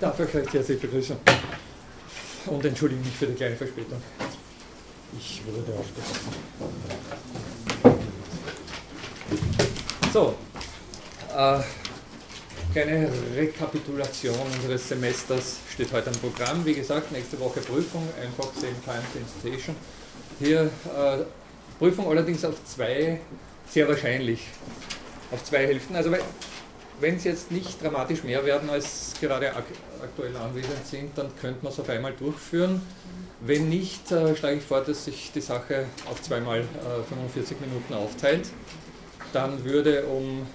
darf euch recht herzlich begrüßen und entschuldige mich für die kleine Verspätung. Ich wurde aufgerufen. So, äh, kleine Rekapitulation unseres Semesters steht heute am Programm. Wie gesagt, nächste Woche Prüfung, einfach same time, same station. Hier äh, Prüfung allerdings auf zwei, sehr wahrscheinlich, auf zwei Hälften. Also wenn es jetzt nicht dramatisch mehr werden, als gerade ak aktuell anwesend sind, dann könnte man es auf einmal durchführen. Wenn nicht, äh, schlage ich vor, dass sich die Sache auf zweimal äh, 45 Minuten aufteilt. Dann würde um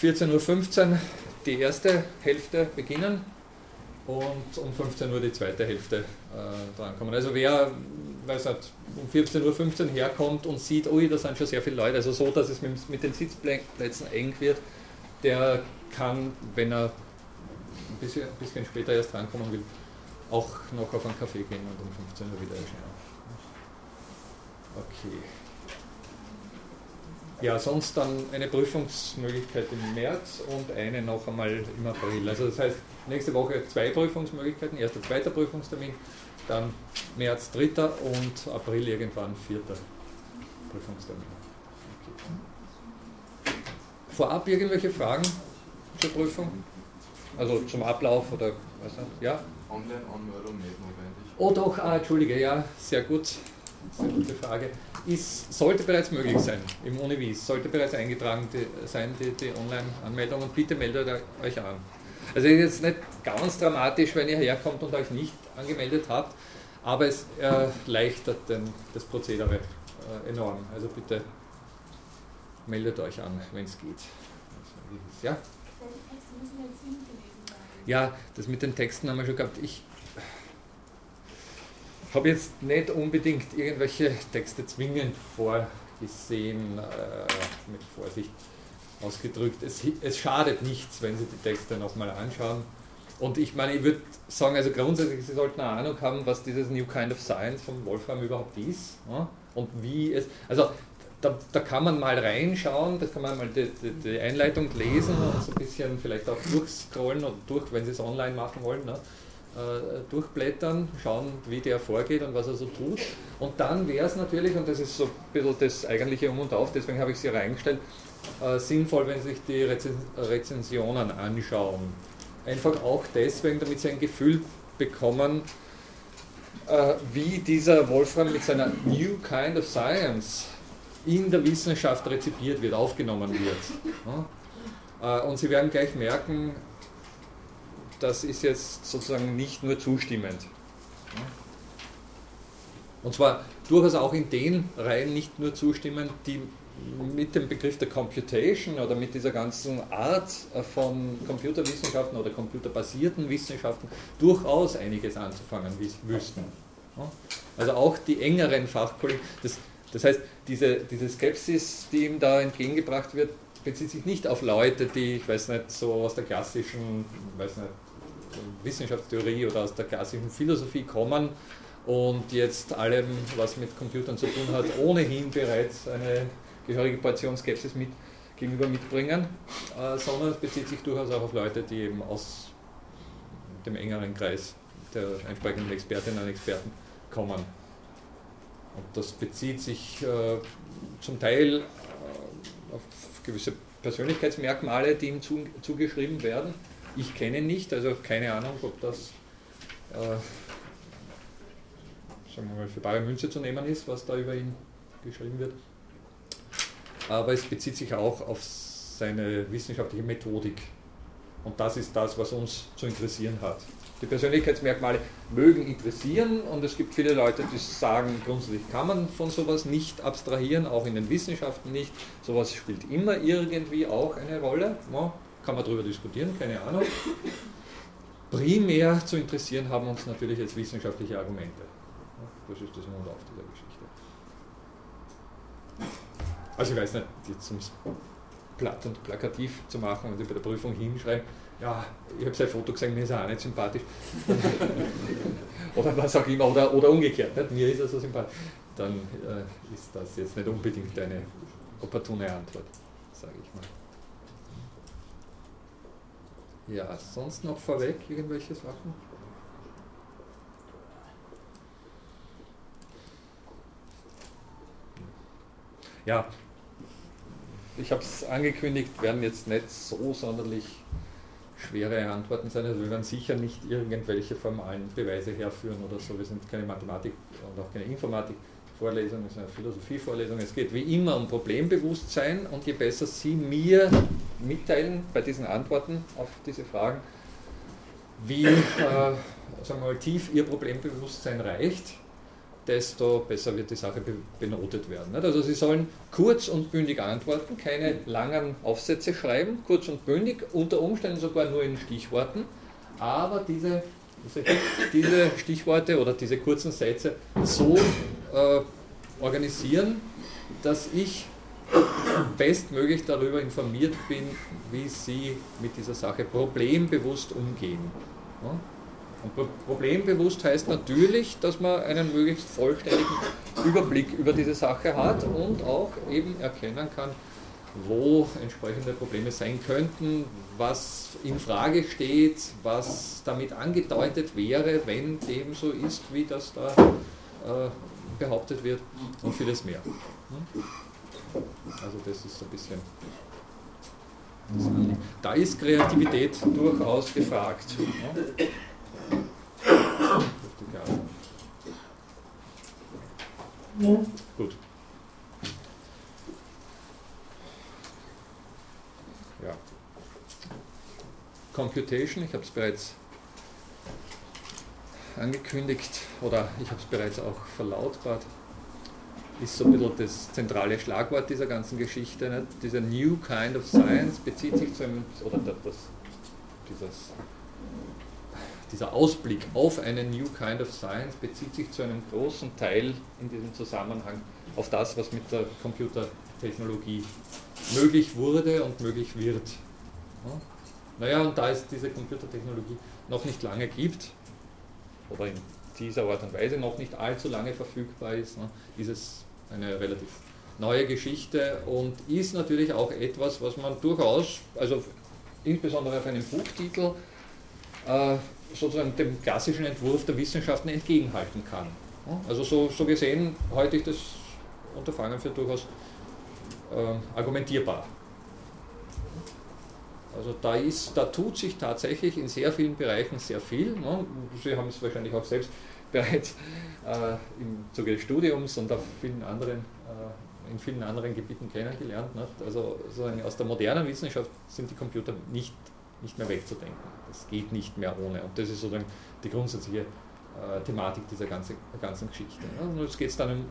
14.15 Uhr die erste Hälfte beginnen und um 15 Uhr die zweite Hälfte äh, drankommen. Also wer weiß nicht, um 14.15 Uhr herkommt und sieht, ui, da sind schon sehr viele Leute, also so, dass es mit, mit den Sitzplätzen eng wird, der kann, wenn er ein bisschen, ein bisschen später erst rankommen will, auch noch auf einen Kaffee gehen und um 15 Uhr wieder erscheinen. Okay. Ja, sonst dann eine Prüfungsmöglichkeit im März und eine noch einmal im April. Also das heißt, nächste Woche zwei Prüfungsmöglichkeiten, erster, zweiter Prüfungstermin, dann März dritter und April irgendwann vierter Prüfungstermin. Vorab irgendwelche Fragen zur Prüfung? Also zum Ablauf oder was? Ja? Online-Anmeldung nicht notwendig. Oh doch, ah, Entschuldige, ja, sehr gut. Sehr gute Frage. Ist, sollte bereits möglich sein im Univis, sollte bereits eingetragen die, sein, die, die Online-Anmeldung und bitte meldet euch an. Also ist jetzt nicht ganz dramatisch, wenn ihr herkommt und euch nicht angemeldet habt, aber es erleichtert den, das Prozedere äh, enorm. Also bitte meldet euch an, wenn es geht. Ja? Ja, das mit den Texten haben wir schon gehabt. Ich habe jetzt nicht unbedingt irgendwelche Texte zwingend vorgesehen, äh, mit Vorsicht ausgedrückt. Es, es schadet nichts, wenn Sie die Texte nochmal anschauen. Und ich meine, ich würde sagen, also grundsätzlich, Sie sollten eine Ahnung haben, was dieses New Kind of Science von Wolfram überhaupt ist ja? und wie es, also da, da, kann man mal reinschauen, da kann man mal die, die, die, Einleitung lesen und so ein bisschen vielleicht auch durchscrollen oder durch, wenn Sie es online machen wollen, ne? äh, durchblättern, schauen, wie der vorgeht und was er so tut. Und dann wäre es natürlich, und das ist so ein bisschen das eigentliche Um und Auf, deswegen habe ich sie reingestellt, äh, sinnvoll, wenn Sie sich die Rezensionen anschauen. Einfach auch deswegen, damit Sie ein Gefühl bekommen, äh, wie dieser Wolfram mit seiner New Kind of Science in der Wissenschaft rezipiert wird, aufgenommen wird. Äh, und Sie werden gleich merken, das ist jetzt sozusagen nicht nur zustimmend. Und zwar durchaus auch in den Reihen nicht nur zustimmend, die mit dem Begriff der Computation oder mit dieser ganzen Art von Computerwissenschaften oder computerbasierten Wissenschaften durchaus einiges anzufangen wüssten. Also auch die engeren Fachkollegen, das, das heißt, diese, diese Skepsis, die ihm da entgegengebracht wird, bezieht sich nicht auf Leute, die, ich weiß nicht, so aus der klassischen, weiß nicht, Wissenschaftstheorie oder aus der klassischen Philosophie kommen und jetzt allem, was mit Computern zu tun hat, ohnehin bereits eine gehörige Portion Skepsis mit, gegenüber mitbringen, äh, sondern es bezieht sich durchaus auch auf Leute, die eben aus dem engeren Kreis der entsprechenden Expertinnen und Experten kommen. Und das bezieht sich äh, zum Teil äh, auf gewisse Persönlichkeitsmerkmale, die ihm zu, zugeschrieben werden. Ich kenne nicht, also keine Ahnung, ob das äh, sagen wir mal, für bare Münze zu nehmen ist, was da über ihn geschrieben wird aber es bezieht sich auch auf seine wissenschaftliche Methodik. Und das ist das, was uns zu interessieren hat. Die Persönlichkeitsmerkmale mögen interessieren und es gibt viele Leute, die sagen, grundsätzlich kann man von sowas nicht abstrahieren, auch in den Wissenschaften nicht. Sowas spielt immer irgendwie auch eine Rolle. Ja, kann man darüber diskutieren, keine Ahnung. Primär zu interessieren haben uns natürlich jetzt wissenschaftliche Argumente. Das ist das Mund auf dieser Geschichte. Also ich weiß nicht, jetzt um es platt und plakativ zu machen und bei der Prüfung hinschreiben, ja, ich habe sein Foto gesehen, mir ist er auch nicht sympathisch. oder was auch immer, oder, oder umgekehrt, nicht? mir ist er so sympathisch. Dann äh, ist das jetzt nicht unbedingt eine opportune Antwort, sage ich mal. Ja, sonst noch vorweg irgendwelche Sachen? Ja, ich habe es angekündigt, werden jetzt nicht so sonderlich schwere Antworten sein. Also wir werden sicher nicht irgendwelche formalen Beweise herführen oder so. Wir sind keine Mathematik und auch keine Informatik-Vorlesung, wir sind eine Philosophie-Vorlesung. Es geht wie immer um Problembewusstsein und je besser Sie mir mitteilen bei diesen Antworten auf diese Fragen, wie äh, sagen wir mal, tief Ihr Problembewusstsein reicht, desto besser wird die Sache benotet werden. Also Sie sollen kurz und bündig antworten, keine langen Aufsätze schreiben, kurz und bündig, unter Umständen sogar nur in Stichworten, aber diese, diese Stichworte oder diese kurzen Sätze so äh, organisieren, dass ich bestmöglich darüber informiert bin, wie Sie mit dieser Sache problembewusst umgehen. Ja? Und problembewusst heißt natürlich, dass man einen möglichst vollständigen Überblick über diese Sache hat und auch eben erkennen kann, wo entsprechende Probleme sein könnten, was in Frage steht, was damit angedeutet wäre, wenn dem so ist, wie das da äh, behauptet wird und vieles mehr. Also das ist ein bisschen. Da ist Kreativität durchaus gefragt. Ja. Gut. Ja. Computation, ich habe es bereits angekündigt oder ich habe es bereits auch verlautbart, ist so ein bisschen das zentrale Schlagwort dieser ganzen Geschichte. Nicht? Dieser New Kind of Science bezieht sich zu einem, oder das, dieses dieser Ausblick auf eine New Kind of Science bezieht sich zu einem großen Teil in diesem Zusammenhang auf das, was mit der Computertechnologie möglich wurde und möglich wird. Ja? Naja, und da es diese Computertechnologie noch nicht lange gibt, oder in dieser Art und Weise noch nicht allzu lange verfügbar ist, ne, ist es eine relativ neue Geschichte und ist natürlich auch etwas, was man durchaus, also insbesondere auf einem Buchtitel, äh, sozusagen dem klassischen Entwurf der Wissenschaften entgegenhalten kann. Also so, so gesehen halte ich das Unterfangen für durchaus äh, argumentierbar. Also da, ist, da tut sich tatsächlich in sehr vielen Bereichen sehr viel. Ne? Sie haben es wahrscheinlich auch selbst bereits äh, im Zuge des Studiums und auf vielen anderen, äh, in vielen anderen Gebieten kennengelernt. Nicht? Also sozusagen aus der modernen Wissenschaft sind die Computer nicht, nicht mehr wegzudenken. Es geht nicht mehr ohne. Und das ist sozusagen die grundsätzliche äh, Thematik dieser ganzen, ganzen Geschichte. Und jetzt geht es dann im,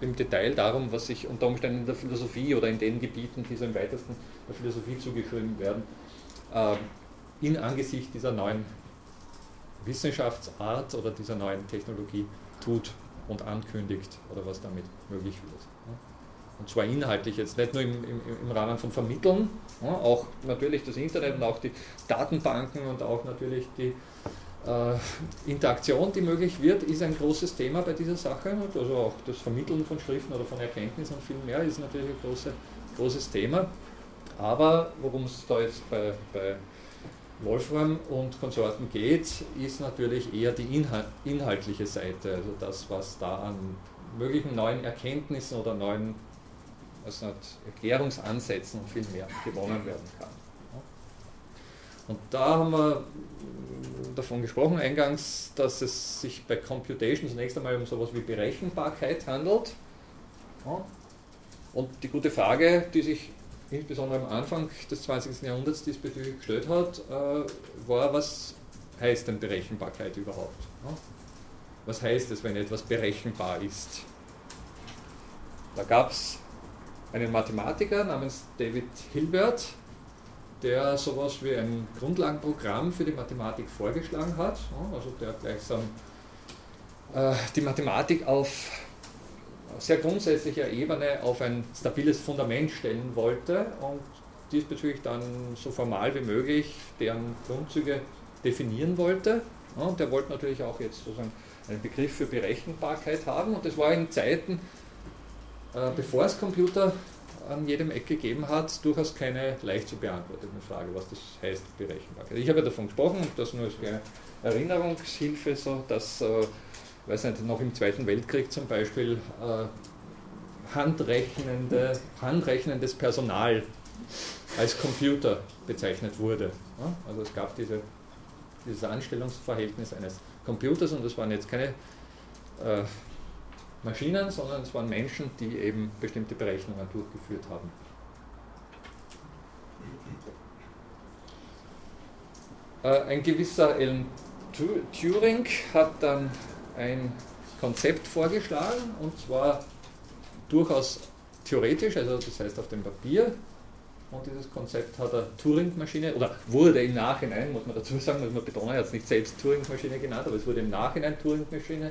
im, Detail darum, was sich unter Umständen in der Philosophie oder in den Gebieten, die so im weitesten der Philosophie zugeschrieben werden, äh, in Angesicht dieser neuen Wissenschaftsart oder dieser neuen Technologie tut und ankündigt oder was damit möglich wird. Und zwar inhaltlich jetzt, nicht nur im, im, im Rahmen von Vermitteln, ja, auch natürlich das Internet und auch die Datenbanken und auch natürlich die äh, Interaktion, die möglich wird, ist ein großes Thema bei dieser Sache. Also auch das Vermitteln von Schriften oder von Erkenntnissen und viel mehr ist natürlich ein große, großes Thema. Aber worum es da jetzt bei, bei Wolfram und Konsorten geht, ist natürlich eher die inhaltliche Seite, also das, was da an möglichen neuen Erkenntnissen oder neuen also Erklärungsansätzen und viel mehr gewonnen werden kann. Und da haben wir davon gesprochen eingangs, dass es sich bei Computation zunächst einmal um sowas wie Berechenbarkeit handelt. Und die gute Frage, die sich insbesondere am Anfang des 20. Jahrhunderts diesbezüglich gestellt hat, äh, war, was heißt denn Berechenbarkeit überhaupt? Was heißt es, wenn etwas berechenbar ist? Da gab es einen Mathematiker namens David Hilbert, der sowas wie ein Grundlagenprogramm für die Mathematik vorgeschlagen hat, also der gleichsam äh, die Mathematik auf sehr grundsätzlicher Ebene auf ein stabiles Fundament stellen wollte und diesbezüglich dann so formal wie möglich deren Grundzüge definieren wollte. Und der wollte natürlich auch jetzt sozusagen einen Begriff für Berechenbarkeit haben und das war in Zeiten, äh, bevor es Computer an jedem Eck gegeben hat, durchaus keine leicht zu beantwortende Frage, was das heißt Berechenbarkeit. Ich habe ja davon gesprochen und das nur als kleine Erinnerungshilfe, so dass, äh, weiß nicht, noch im Zweiten Weltkrieg zum Beispiel äh, handrechnende, handrechnendes Personal als Computer bezeichnet wurde. Ja? Also es gab diese, dieses Anstellungsverhältnis eines Computers und das waren jetzt keine äh, Maschinen, sondern es waren Menschen, die eben bestimmte Berechnungen durchgeführt haben. Äh, ein gewisser Alan Turing hat dann ein Konzept vorgeschlagen und zwar durchaus theoretisch, also das heißt auf dem Papier. Und dieses Konzept hat er Turing-Maschine, oder wurde im Nachhinein, muss man dazu sagen, muss man betonen, er hat es nicht selbst Turing-Maschine genannt, aber es wurde im Nachhinein Turing-Maschine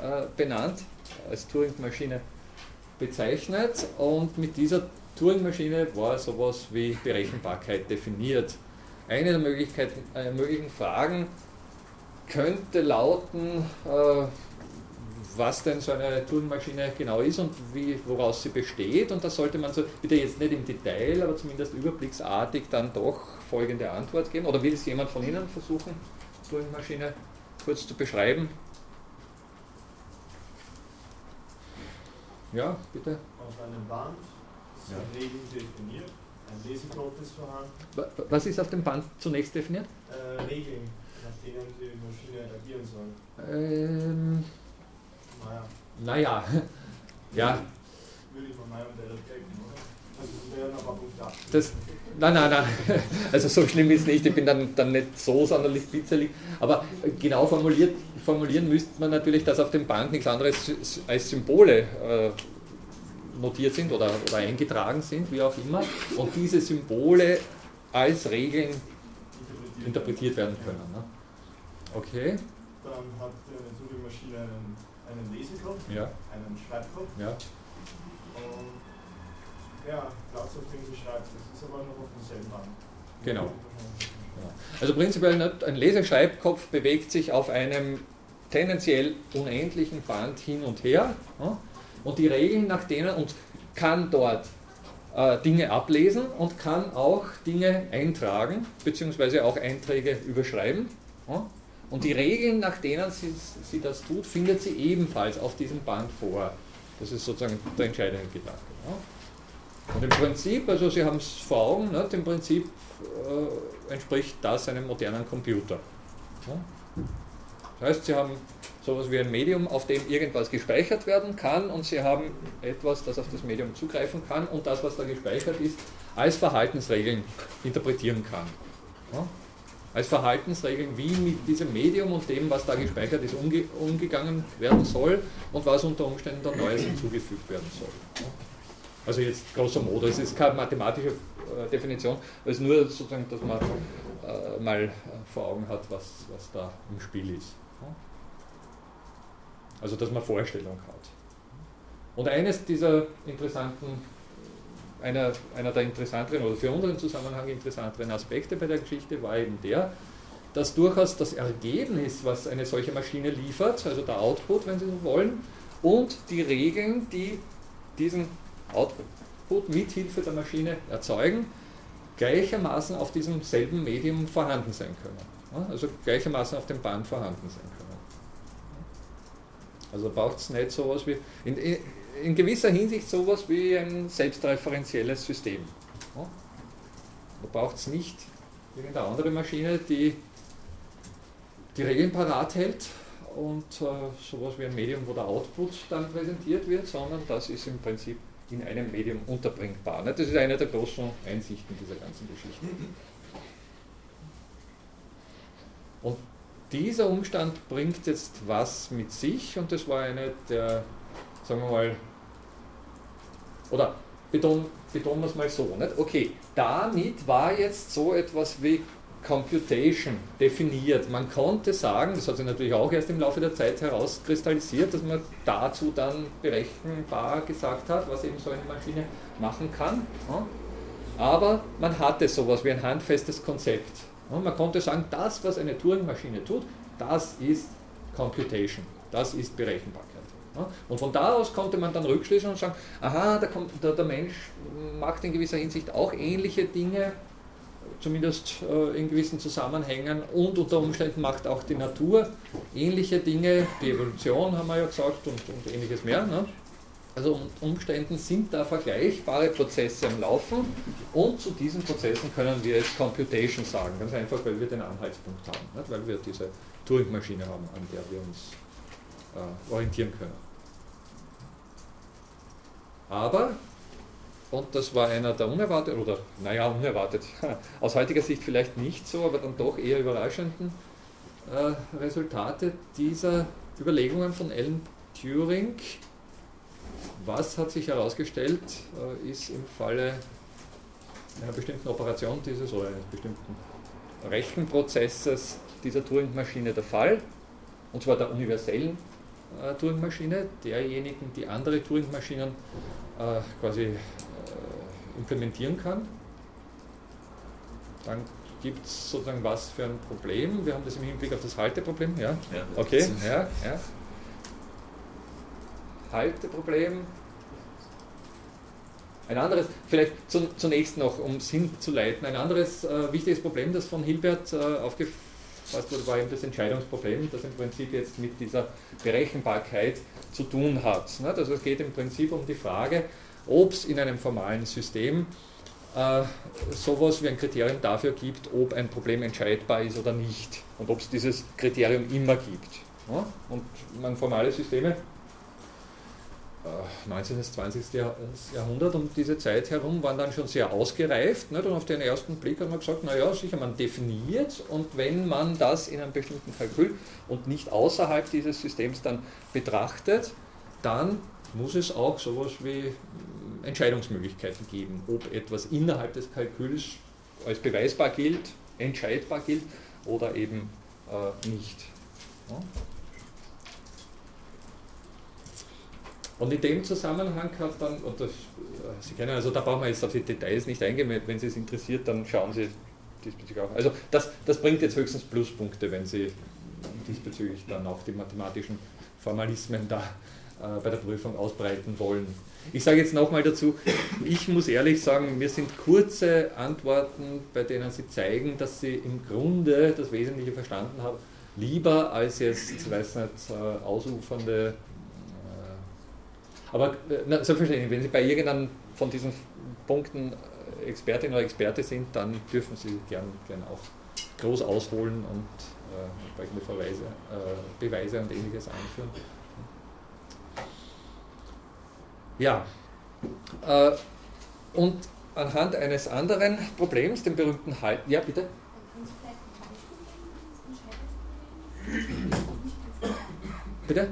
äh, benannt, als Turing-Maschine bezeichnet. Und mit dieser Turing-Maschine war sowas wie Berechenbarkeit definiert. Eine der Möglichkeiten, äh, möglichen Fragen könnte lauten, äh, was denn so eine Turing-Maschine genau ist und wie, woraus sie besteht. Und da sollte man so, bitte jetzt nicht im Detail, aber zumindest überblicksartig dann doch folgende Antwort geben. Oder will es jemand von Ihnen versuchen, Turing-Maschine kurz zu beschreiben? Ja, bitte. Auf einem Band sind ja. Regeln definiert, ein Lesekopf ist vorhanden. Was ist auf dem Band zunächst definiert? Äh, Regeln, nach denen die Maschine agieren soll. Ähm, naja. Naja, ja. Würde ich von meinem direkt denken, das Nein, nein, nein. Also so schlimm ist es nicht. Ich bin dann, dann nicht so sonderlich bitzelig. Aber genau formuliert, formulieren müsste man natürlich, dass auf dem Band nichts anderes als Symbole äh, notiert sind oder, oder eingetragen sind, wie auch immer. Und diese Symbole als Regeln interpretiert werden können. Ne? Okay. Dann hat eine Turing-Maschine einen, einen Lesekopf, ja. einen Schreibkopf. Ja. Und ja, Platz auf dem sie schreibt. Das ist aber noch auf demselben Band. Genau. Also prinzipiell ein Leseschreibkopf bewegt sich auf einem tendenziell unendlichen Band hin und her und die Regeln nach denen und kann dort äh, Dinge ablesen und kann auch Dinge eintragen beziehungsweise auch Einträge überschreiben. Und die Regeln, nach denen sie, sie das tut, findet sie ebenfalls auf diesem Band vor. Das ist sozusagen der entscheidende Gedanke. Und im Prinzip, also Sie haben es vor Augen, ne, im Prinzip äh, entspricht das einem modernen Computer. Ja? Das heißt, Sie haben sowas wie ein Medium, auf dem irgendwas gespeichert werden kann und Sie haben etwas, das auf das Medium zugreifen kann und das, was da gespeichert ist, als Verhaltensregeln interpretieren kann. Ja? Als Verhaltensregeln, wie mit diesem Medium und dem, was da gespeichert ist, umge umgegangen werden soll und was unter Umständen da Neues hinzugefügt werden soll. Ja? Also jetzt grosso modo, es ist keine mathematische äh, Definition, es ist nur sozusagen, dass man äh, mal äh, vor Augen hat, was, was da im Spiel ist. Also dass man Vorstellung hat. Und eines dieser interessanten, einer, einer der interessanteren oder für unseren Zusammenhang interessanteren Aspekte bei der Geschichte war eben der, dass durchaus das Ergebnis, was eine solche Maschine liefert, also der Output, wenn Sie so wollen, und die Regeln, die diesen Output mithilfe der Maschine erzeugen, gleichermaßen auf diesem selben Medium vorhanden sein können. Also gleichermaßen auf dem Band vorhanden sein können. Also braucht es nicht sowas wie, in, in, gewisser Hinsicht sowas wie ein selbstreferenzielles System. Da braucht es nicht irgendeine andere Maschine, die die Regeln parat hält und äh, sowas wie ein Medium, wo der Output dann präsentiert wird, sondern das ist im Prinzip in einem Medium unterbringbar. Das ist eine der großen Einsichten dieser ganzen Geschichte. Und dieser Umstand bringt jetzt was mit sich und das war eine der, sagen wir mal, oder betonen, betonen wir es mal so, nicht? okay, damit war jetzt so etwas wie Computation definiert. Man konnte sagen, das hat sich natürlich auch erst im Laufe der Zeit herauskristallisiert, dass man dazu dann berechenbar gesagt hat, was eben so eine Maschine machen kann. Aber man hatte sowas wie ein handfestes Konzept. Man konnte sagen, das, was eine Turing-Maschine tut, das ist Computation, das ist Berechenbarkeit. Und von da aus konnte man dann rückschließen und sagen, aha, der, Mensch macht in gewisser Hinsicht auch ähnliche Dinge, zumindest äh, in gewissen Zusammenhängen und unter Umständen macht auch die Natur ähnliche Dinge, die Evolution haben wir ja gesagt und, und ähnliches mehr. Ne? Also unter Umständen sind da vergleichbare Prozesse am Laufen und zu diesen Prozessen können wir jetzt Computation sagen, ganz einfach, weil wir den Anhaltspunkt haben, nicht? weil wir diese Turing-Maschine haben, an der wir uns äh, orientieren können. Aber und das war einer der unerwarteten, oder naja, unerwartet, aus heutiger Sicht vielleicht nicht so, aber dann doch eher überraschenden äh, Resultate dieser Überlegungen von Alan Turing. Was hat sich herausgestellt, äh, ist im Falle einer bestimmten Operation dieses oder eines bestimmten Rechenprozesses dieser Turing-Maschine der Fall, und zwar der universellen äh, Turing-Maschine, derjenigen, die andere Turing-Maschinen äh, quasi implementieren kann. Dann gibt es sozusagen was für ein Problem. Wir haben das im Hinblick auf das Halteproblem. Ja? ja okay, ja, ja. Halteproblem. Ein anderes, vielleicht zunächst noch, um es hinzuleiten, ein anderes äh, wichtiges Problem, das von Hilbert äh, aufgefasst wurde, war eben das Entscheidungsproblem, das im Prinzip jetzt mit dieser Berechenbarkeit zu tun hat. Also es geht im Prinzip um die Frage, ob es in einem formalen System äh, sowas wie ein Kriterium dafür gibt, ob ein Problem entscheidbar ist oder nicht und ob es dieses Kriterium immer gibt. Ja? Und man formale Systeme, äh, 19. bis 20. Jahrhundert um diese Zeit herum waren dann schon sehr ausgereift. Nicht? Und auf den ersten Blick hat man gesagt, naja, sicher, man definiert und wenn man das in einem bestimmten Kalkül und nicht außerhalb dieses Systems dann betrachtet, dann muss es auch sowas wie Entscheidungsmöglichkeiten geben, ob etwas innerhalb des Kalküls als beweisbar gilt, entscheidbar gilt oder eben äh, nicht. Ja? Und in dem Zusammenhang hat dann, und das, äh, Sie kennen, also da brauchen wir jetzt auf die Details nicht eingehen, wenn Sie es interessiert, dann schauen Sie diesbezüglich auch. Also das, das bringt jetzt höchstens Pluspunkte, wenn Sie diesbezüglich dann auch die mathematischen Formalismen da äh, bei der Prüfung ausbreiten wollen. Ich sage jetzt nochmal dazu, ich muss ehrlich sagen, mir sind kurze Antworten, bei denen Sie zeigen, dass Sie im Grunde das Wesentliche verstanden haben, lieber als jetzt, weiß nicht, äh, ausufernde. Äh, aber na, selbstverständlich, wenn Sie bei irgendeinem von diesen Punkten Expertin oder Experte sind, dann dürfen Sie gern, gern auch groß ausholen und äh, entsprechende Verweise, äh, Beweise und ähnliches anführen. Ja, äh, und anhand eines anderen Problems, dem berühmten Halt. Ja, bitte? Bitte?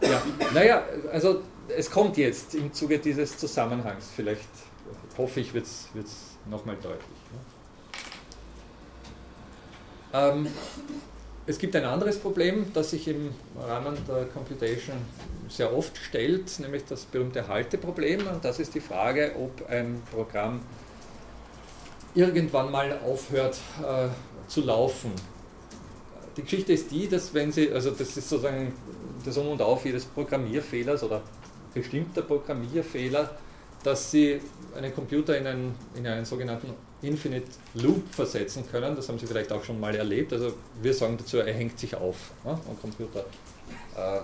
Ja, naja, also es kommt jetzt im Zuge dieses Zusammenhangs. Vielleicht hoffe ich, wird es nochmal deutlich. Ne? Ähm, es gibt ein anderes Problem, das sich im Rahmen der Computation sehr oft stellt, nämlich das berühmte Halteproblem. Und das ist die Frage, ob ein Programm irgendwann mal aufhört äh, zu laufen. Die Geschichte ist die, dass wenn Sie, also das ist sozusagen das Um und Auf jedes Programmierfehlers oder bestimmter Programmierfehler, dass Sie einen Computer in einen, in einen sogenannten Infinite Loop versetzen können. Das haben Sie vielleicht auch schon mal erlebt. Also wir sagen dazu, er hängt sich auf. Ja? Ein Computer äh,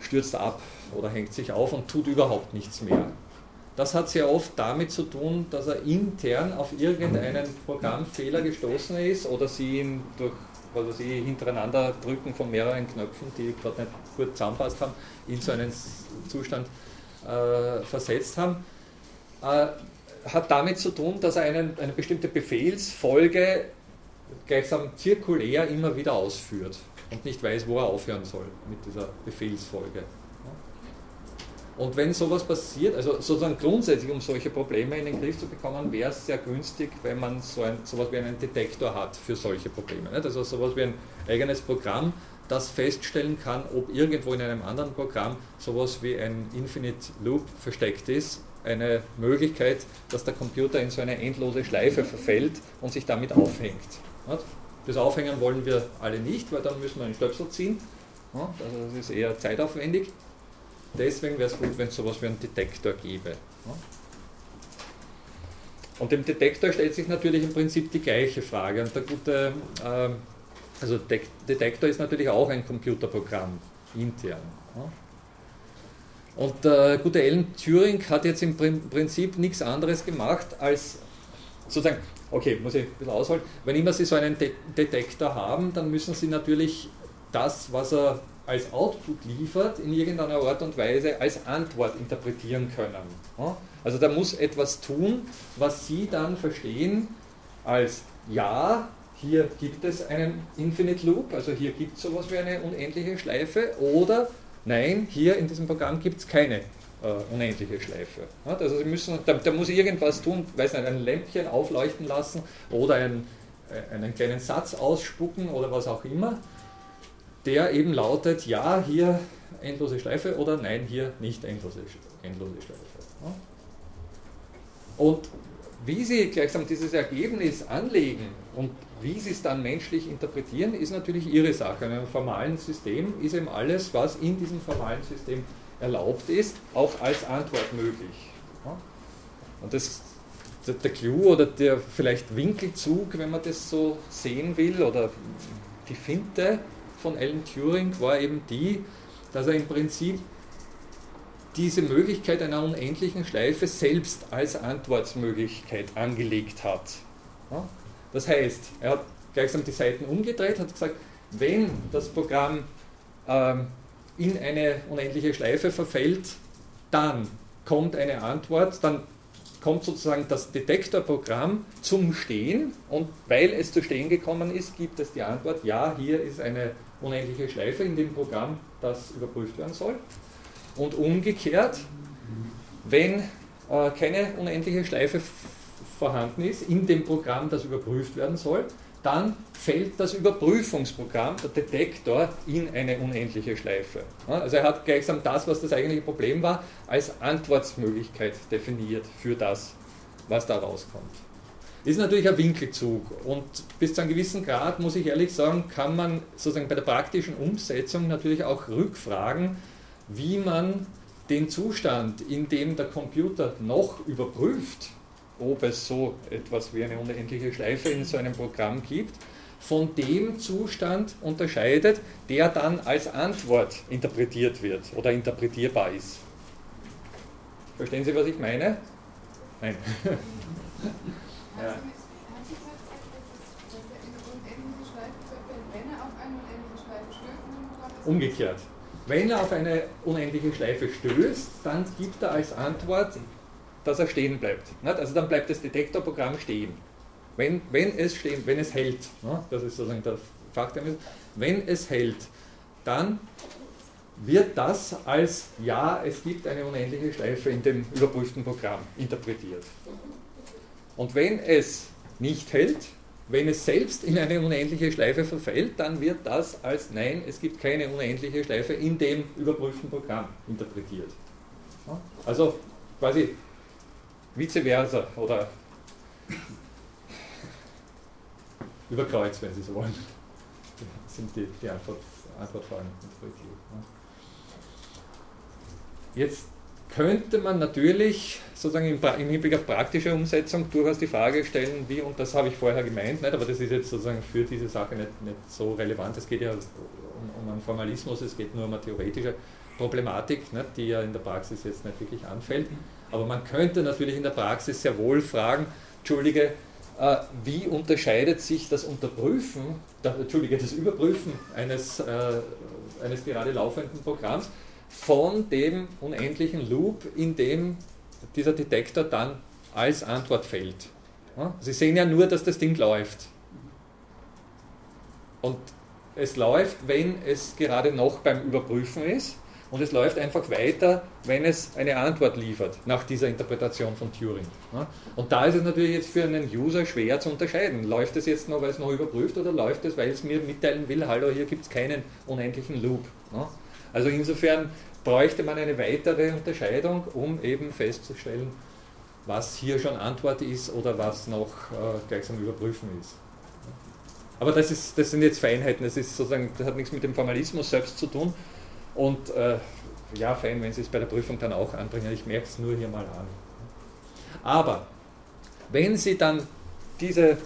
stürzt ab oder hängt sich auf und tut überhaupt nichts mehr. Das hat sehr oft damit zu tun, dass er intern auf irgendeinen Programmfehler gestoßen ist oder Sie ihn durch was Sie hintereinander drücken von mehreren Knöpfen, die gerade nicht gut zusammenpasst haben, in so einen Zustand äh, versetzt haben. Äh, hat damit zu tun, dass er einen, eine bestimmte Befehlsfolge gleichsam zirkulär immer wieder ausführt und nicht weiß, wo er aufhören soll mit dieser Befehlsfolge. Und wenn sowas passiert, also sozusagen grundsätzlich, um solche Probleme in den Griff zu bekommen, wäre es sehr günstig, wenn man so ein, sowas wie einen Detektor hat für solche Probleme. Nicht? Also sowas wie ein eigenes Programm, das feststellen kann, ob irgendwo in einem anderen Programm sowas wie ein Infinite Loop versteckt ist eine Möglichkeit, dass der Computer in so eine endlose Schleife verfällt und sich damit aufhängt. Das Aufhängen wollen wir alle nicht, weil dann müssen wir einen Stöpsel ziehen Also das ist eher zeitaufwendig. Deswegen wäre es gut, wenn es sowas wie einen Detektor gäbe. Und dem Detektor stellt sich natürlich im Prinzip die gleiche Frage. Und der gute, äh, also Detektor ist natürlich auch ein Computerprogramm intern. Und der gute Alan Turing hat jetzt im Prinzip nichts anderes gemacht, als sozusagen, okay, muss ich ein bisschen ausholen, wenn immer Sie so einen De Detektor haben, dann müssen Sie natürlich das, was er als Output liefert, in irgendeiner Art und Weise als Antwort interpretieren können. Also da muss etwas tun, was Sie dann verstehen als Ja, hier gibt es einen Infinite Loop, also hier gibt es sowas wie eine unendliche Schleife, oder Nein, hier in diesem Programm gibt es keine äh, unendliche Schleife. Also Sie müssen, da, da, muss irgendwas tun, weiß nicht, ein Lämpchen aufleuchten lassen oder ein, äh, einen kleinen Satz ausspucken oder was auch immer, der eben lautet, ja, hier endlose Schleife oder nein, hier nicht endlose, endlose Schleife. Und wie Sie gleichsam dieses Ergebnis anlegen und wie sie es dann menschlich interpretieren, ist natürlich ihre Sache. In einem formalen System ist eben alles, was in diesem formalen System erlaubt ist, auch als Antwort möglich. Und das, der Clou oder der vielleicht Winkelzug, wenn man das so sehen will, oder die Finte von Alan Turing war eben die, dass er im Prinzip diese Möglichkeit einer unendlichen Schleife selbst als Antwortmöglichkeit angelegt hat. Das heißt, er hat gleichsam die Seiten umgedreht, hat gesagt, wenn das Programm ähm, in eine unendliche Schleife verfällt, dann kommt eine Antwort, dann kommt sozusagen das Detektorprogramm zum Stehen und weil es zu Stehen gekommen ist, gibt es die Antwort, ja, hier ist eine unendliche Schleife in dem Programm, das überprüft werden soll. Und umgekehrt, wenn äh, keine unendliche Schleife vorhanden ist in dem Programm, das überprüft werden soll, dann fällt das Überprüfungsprogramm, der Detektor, in eine unendliche Schleife. Also er hat gleichsam das, was das eigentliche Problem war, als Antwortmöglichkeit definiert für das, was da rauskommt. Ist natürlich ein Winkelzug und bis zu einem gewissen Grad, muss ich ehrlich sagen, kann man sozusagen bei der praktischen Umsetzung natürlich auch rückfragen, wie man den Zustand, in dem der Computer noch überprüft, ob es so etwas wie eine unendliche Schleife in so einem Programm gibt, von dem Zustand unterscheidet, der dann als Antwort interpretiert wird oder interpretierbar ist. Verstehen Sie, was ich meine? Nein. ja. Umgekehrt. Wenn er auf eine unendliche Schleife stößt, dann gibt er als Antwort dass er stehen bleibt. Also dann bleibt das Detektorprogramm stehen. Wenn, wenn es stehen, wenn es hält, das ist sozusagen der Fachtermin, wenn es hält, dann wird das als ja, es gibt eine unendliche Schleife in dem überprüften Programm interpretiert. Und wenn es nicht hält, wenn es selbst in eine unendliche Schleife verfällt, dann wird das als nein, es gibt keine unendliche Schleife in dem überprüften Programm interpretiert. Also quasi vice versa oder über Kreuz, wenn Sie so wollen, sind die, die Antwort, Antwortfragen interpretiert. Ne? Jetzt könnte man natürlich sozusagen im, im, Hinblick auf praktische Umsetzung durchaus die Frage stellen, wie, und das habe ich vorher gemeint, nicht, aber das ist jetzt sozusagen für diese Sache nicht, nicht so relevant. Es geht ja um, um einen Formalismus, es geht nur um eine theoretische Problematik, nicht, die ja in der Praxis jetzt nicht wirklich anfällt. Aber man könnte natürlich in der Praxis sehr wohl fragen, Entschuldige, äh, wie unterscheidet sich das Unterprüfen, das, Entschuldige, das Überprüfen eines, äh, eines gerade laufenden Programms von dem unendlichen Loop, in dem dieser Detektor dann als Antwort fällt. Ja? Sie sehen ja nur, dass das Ding läuft. Und es läuft, wenn es gerade noch beim Überprüfen ist und es läuft einfach weiter, wenn es eine Antwort liefert nach dieser Interpretation von Turing. Und da ist es natürlich jetzt für einen User schwer zu unterscheiden. Läuft es jetzt noch, weil es noch überprüft oder läuft es, weil es mir mitteilen will, hallo, hier gibt es keinen unendlichen Loop. Also insofern bräuchte man eine weitere Unterscheidung, um eben festzustellen, was hier schon Antwort ist oder was noch äh, gleichsam überprüfen ist. Aber das, ist, das sind jetzt Feinheiten, das, ist sozusagen, das hat nichts mit dem Formalismus selbst zu tun. Und äh, ja, fein, wenn Sie es bei der Prüfung dann auch anbringen, ich merke es nur hier mal an. Aber wenn Sie dann diese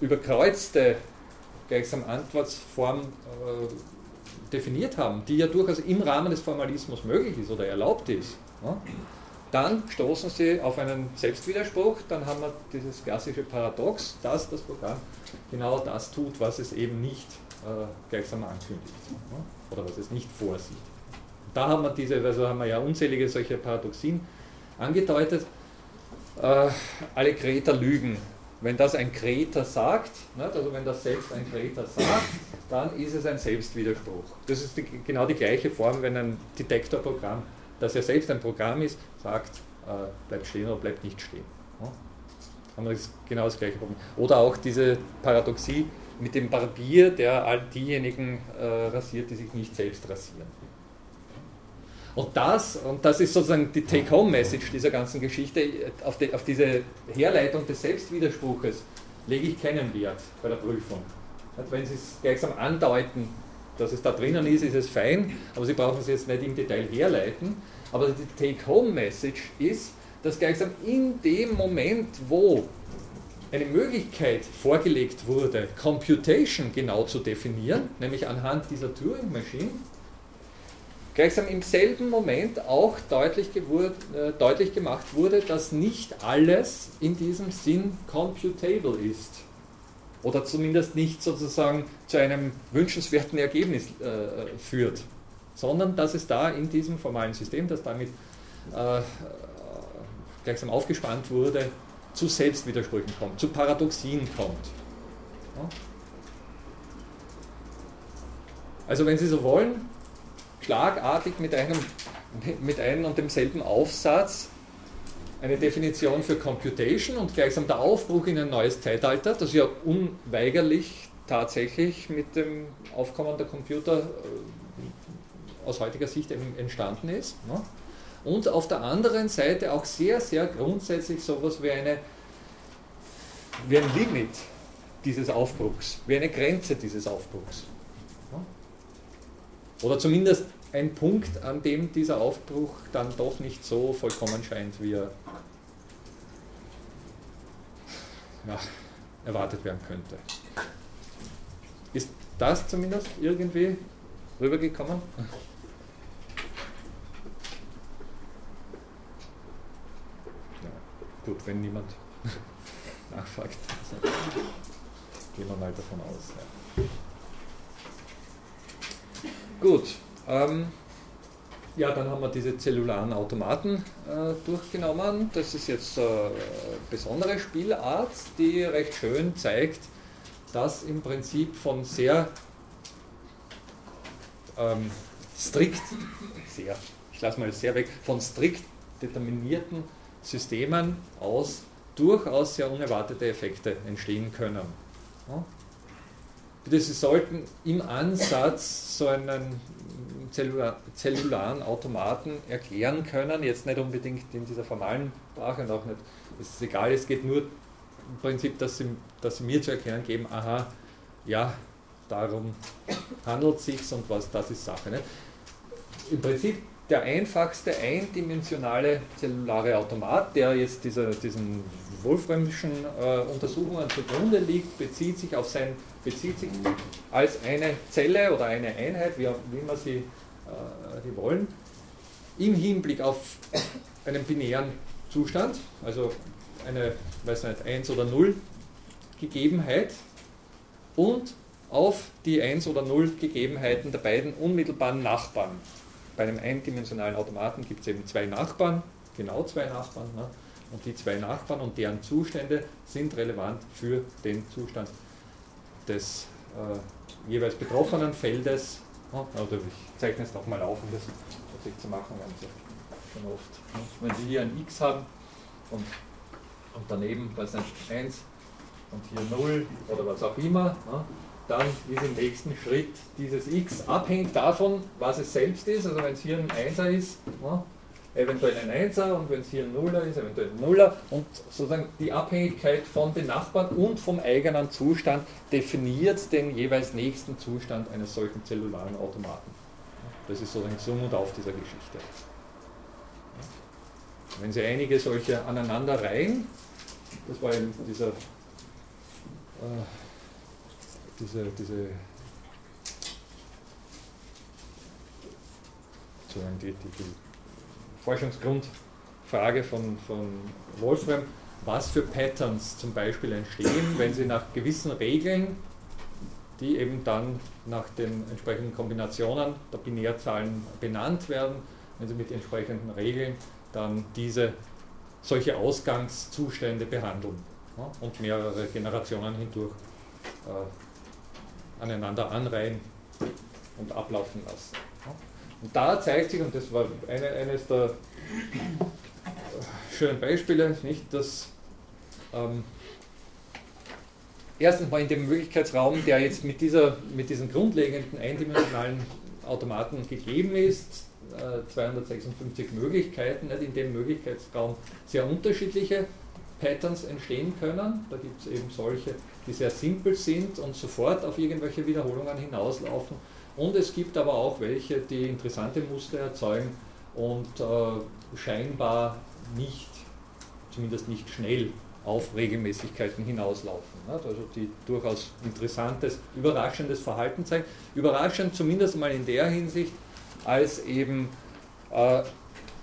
überkreuzte gleichsam Antwortform äh, definiert haben, die ja durchaus im Rahmen des Formalismus möglich ist oder erlaubt ist, ja, dann stoßen Sie auf einen Selbstwiderspruch, dann haben wir dieses klassische Paradox, dass das Programm genau das tut, was es eben nicht äh, gleichsam ankündigt ja, oder was es nicht vorsieht. Da haben wir diese, also haben wir ja unzählige solche Paradoxien angedeutet. Äh, alle Kreter lügen wenn das ein Kreter sagt, also wenn das selbst ein Kreter sagt, dann ist es ein Selbstwiderspruch. Das ist die, genau die gleiche Form, wenn ein Detektorprogramm, das ja selbst ein Programm ist, sagt, äh, bleibt stehen oder bleibt nicht stehen. Ja? Haben wir das, genau das gleiche Problem. Oder auch diese Paradoxie mit dem Barbier, der all diejenigen äh, rasiert, die sich nicht selbst rasieren. Und das, und das ist sozusagen die Take-Home-Message dieser ganzen Geschichte, auf, die, auf diese Herleitung des Selbstwiderspruches lege ich keinen Wert bei der Prüfung. Wenn Sie es gleichsam andeuten, dass es da drinnen ist, ist es fein, aber Sie brauchen es jetzt nicht im Detail herleiten. Aber die Take-Home-Message ist, dass gleichsam in dem Moment, wo eine Möglichkeit vorgelegt wurde, Computation genau zu definieren, nämlich anhand dieser Turing-Maschine, gleichsam im selben Moment auch deutlich, äh, deutlich gemacht wurde, dass nicht alles in diesem Sinn computable ist. Oder zumindest nicht sozusagen zu einem wünschenswerten Ergebnis äh, führt, sondern dass es da in diesem formalen System, das damit äh, gleichsam aufgespannt wurde, zu Selbstwidersprüchen kommt, zu Paradoxien kommt. Also wenn Sie so wollen, schlagartig mit einem, mit einem und demselben Aufsatz eine Definition für Computation und gleichsam der Aufbruch in ein neues Zeitalter, das ja unweigerlich tatsächlich mit dem Aufkommen der Computer äh, aus heutiger Sicht entstanden ist. Ne? Und auf der anderen Seite auch sehr, sehr grundsätzlich sowas wie, eine, wie ein Limit dieses Aufbruchs, wie eine Grenze dieses Aufbruchs. Oder zumindest ein Punkt, an dem dieser Aufbruch dann doch nicht so vollkommen scheint, wie er ja, erwartet werden könnte. Ist das zumindest irgendwie rübergekommen? Ja, gut, wenn niemand nachfragt, gehen wir mal davon aus. Ja. Gut, ähm, ja, dann haben wir diese zellularen Automaten äh, durchgenommen. Das ist jetzt eine äh, besondere Spielart, die recht schön zeigt, dass im Prinzip von sehr ähm, strikt, sehr, ich lasse mal sehr weg, von strikt determinierten Systemen aus durchaus sehr unerwartete Effekte entstehen können. Sie sollten im Ansatz so einen zellularen Automaten erklären können, jetzt nicht unbedingt in dieser formalen Sprache und auch nicht, es ist egal, es geht nur im Prinzip, dass sie, dass sie mir zu erkennen geben, aha, ja, darum handelt es sich und was, das ist Sache. Nicht? Im Prinzip der einfachste eindimensionale zellulare Automat, der jetzt dieser, diesen Wolframischen äh, Untersuchungen zugrunde liegt, bezieht sich auf sein, bezieht sich als eine Zelle oder eine Einheit, wie, wie man sie äh, wollen, im Hinblick auf einen binären Zustand, also eine, weiß nicht, 1 oder 0 Gegebenheit und auf die 1 oder 0 Gegebenheiten der beiden unmittelbaren Nachbarn. Bei einem eindimensionalen Automaten gibt es eben zwei Nachbarn, genau zwei Nachbarn, ne? und die zwei Nachbarn und deren Zustände sind relevant für den Zustand des äh, jeweils betroffenen Feldes oder ich zeichne es nochmal auf, um das deutlich zu machen, ganz schon oft. Ne? Wenn Sie hier ein x haben und, und daneben, was nicht, 1 und hier 0 oder was auch immer, ne? Dann ist im nächsten Schritt dieses x abhängig davon, was es selbst ist. Also wenn es hier ein 1er ist, ne? eventuell ein Einser und wenn es hier ein Nuller ist, eventuell ein Nuller und sozusagen die Abhängigkeit von den Nachbarn und vom eigenen Zustand definiert den jeweils nächsten Zustand eines solchen zellularen Automaten. Das ist sozusagen Summ und Auf dieser Geschichte. Wenn Sie einige solche aneinander reihen, das war eben dieser, äh, diese, diese die, die, die Forschungsgrundfrage von, von Wolfram, was für Patterns zum Beispiel entstehen, wenn sie nach gewissen Regeln, die eben dann nach den entsprechenden Kombinationen der Binärzahlen benannt werden, wenn sie mit entsprechenden Regeln dann diese solche Ausgangszustände behandeln ja, und mehrere Generationen hindurch äh, aneinander anreihen und ablaufen lassen. Und da zeigt sich, und das war eine, eines der schönen Beispiele, nicht, dass ähm, erstens mal in dem Möglichkeitsraum, der jetzt mit, dieser, mit diesen grundlegenden eindimensionalen Automaten gegeben ist, 256 äh, Möglichkeiten, in dem Möglichkeitsraum sehr unterschiedliche Patterns entstehen können. Da gibt es eben solche, die sehr simpel sind und sofort auf irgendwelche Wiederholungen hinauslaufen. Und es gibt aber auch welche, die interessante Muster erzeugen und äh, scheinbar nicht, zumindest nicht schnell auf Regelmäßigkeiten hinauslaufen. Nicht? Also die durchaus interessantes, überraschendes Verhalten zeigen. Überraschend zumindest mal in der Hinsicht, als eben, äh,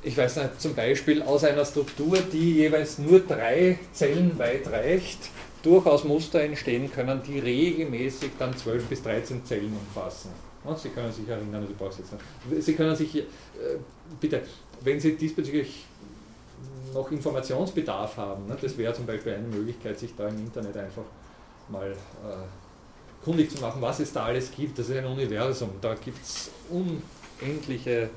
ich weiß nicht, zum Beispiel aus einer Struktur, die jeweils nur drei Zellen weit reicht, durchaus Muster entstehen können, die regelmäßig dann 12 bis 13 Zellen umfassen. Sie können sich erinnern, also brauche jetzt. Sie können sich, äh, bitte, wenn Sie diesbezüglich noch Informationsbedarf haben, ne, das wäre zum Beispiel eine Möglichkeit, sich da im Internet einfach mal äh, kundig zu machen, was es da alles gibt. Das ist ein Universum, da gibt es unendliche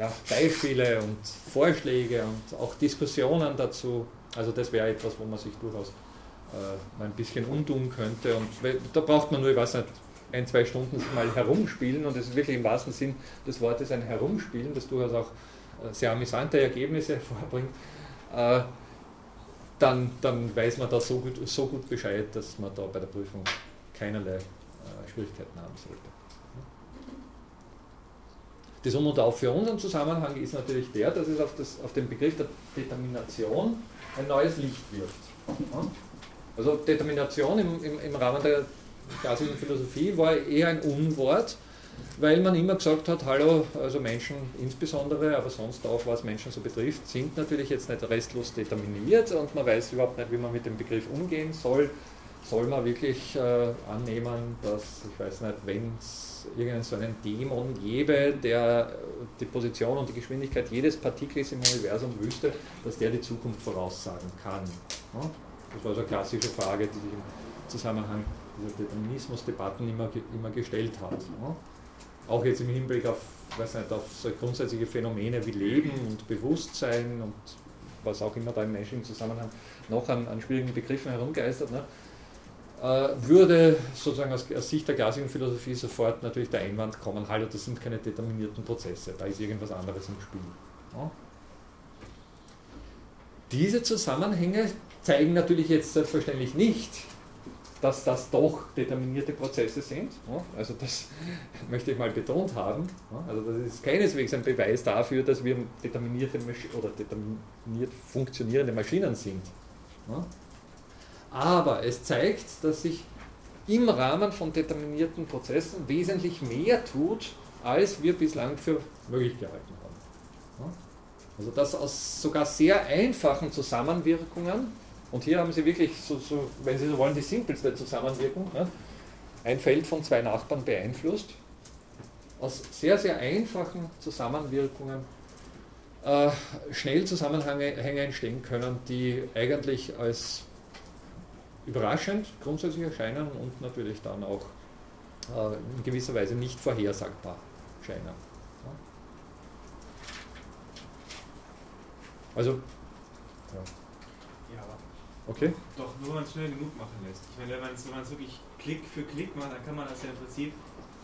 ja, Beispiele und Vorschläge und auch Diskussionen dazu. Also das wäre etwas, wo man sich durchaus äh, mal ein bisschen umtun könnte. Und da braucht man nur, ich weiß nicht, ein, zwei Stunden mal herumspielen und es ist wirklich im wahrsten Sinn des Wortes ein Herumspielen, das durchaus auch äh, sehr amüsante Ergebnisse hervorbringt, äh, dann, dann weiß man da so gut, so gut Bescheid, dass man da bei der Prüfung keinerlei äh, Schwierigkeiten haben sollte. Das Um und Auf für unseren Zusammenhang ist natürlich der, dass es auf, das, auf den Begriff der Determination ein neues Licht wirft. Also Determination im, im, im Rahmen der klassischen Philosophie war eher ein Unwort, weil man immer gesagt hat, hallo, also Menschen insbesondere, aber sonst auch, was Menschen so betrifft, sind natürlich jetzt nicht restlos determiniert und man weiß überhaupt nicht, wie man mit dem Begriff umgehen soll. Soll man wirklich äh, annehmen, dass, ich weiß nicht, wenn es irgendeinen so einen Dämon gäbe, der die Position und die Geschwindigkeit jedes Partikels im Universum wüsste, dass der die Zukunft voraussagen kann? Das war so eine klassische Frage, die sich im Zusammenhang dieser Determinismusdebatten immer, immer gestellt hat. Auch jetzt im Hinblick auf, weiß nicht, auf so grundsätzliche Phänomene wie Leben und Bewusstsein und was auch immer da im menschlichen Zusammenhang noch an, an schwierigen Begriffen herumgeistert, ne, würde sozusagen aus, Sicht der klassischen Philosophie sofort natürlich der Einwand kommen, hallo, das sind keine determinierten Prozesse, da ist irgendwas anderes im Spiel. Ja. Diese Zusammenhänge zeigen natürlich jetzt selbstverständlich nicht, dass das doch determinierte Prozesse sind. Also das möchte ich mal betont haben. Also das ist keineswegs ein Beweis dafür, dass wir determinierte oder determiniert funktionierende Maschinen sind. Aber es zeigt, dass sich im Rahmen von determinierten Prozessen wesentlich mehr tut, als wir bislang für möglich gehalten haben. Also dass aus sogar sehr einfachen Zusammenwirkungen und hier haben Sie wirklich, so, so, wenn Sie so wollen, die simpelste Zusammenwirkung. Ne? Ein Feld von zwei Nachbarn beeinflusst. Aus sehr, sehr einfachen Zusammenwirkungen äh, schnell Zusammenhänge entstehen können, die eigentlich als überraschend grundsätzlich erscheinen und natürlich dann auch äh, in gewisser Weise nicht vorhersagbar scheinen. Also, ja. Okay. Doch nur, wenn man es schnell genug machen lässt. Ich meine, wenn man es wirklich Klick für Klick macht, dann kann man das ja im Prinzip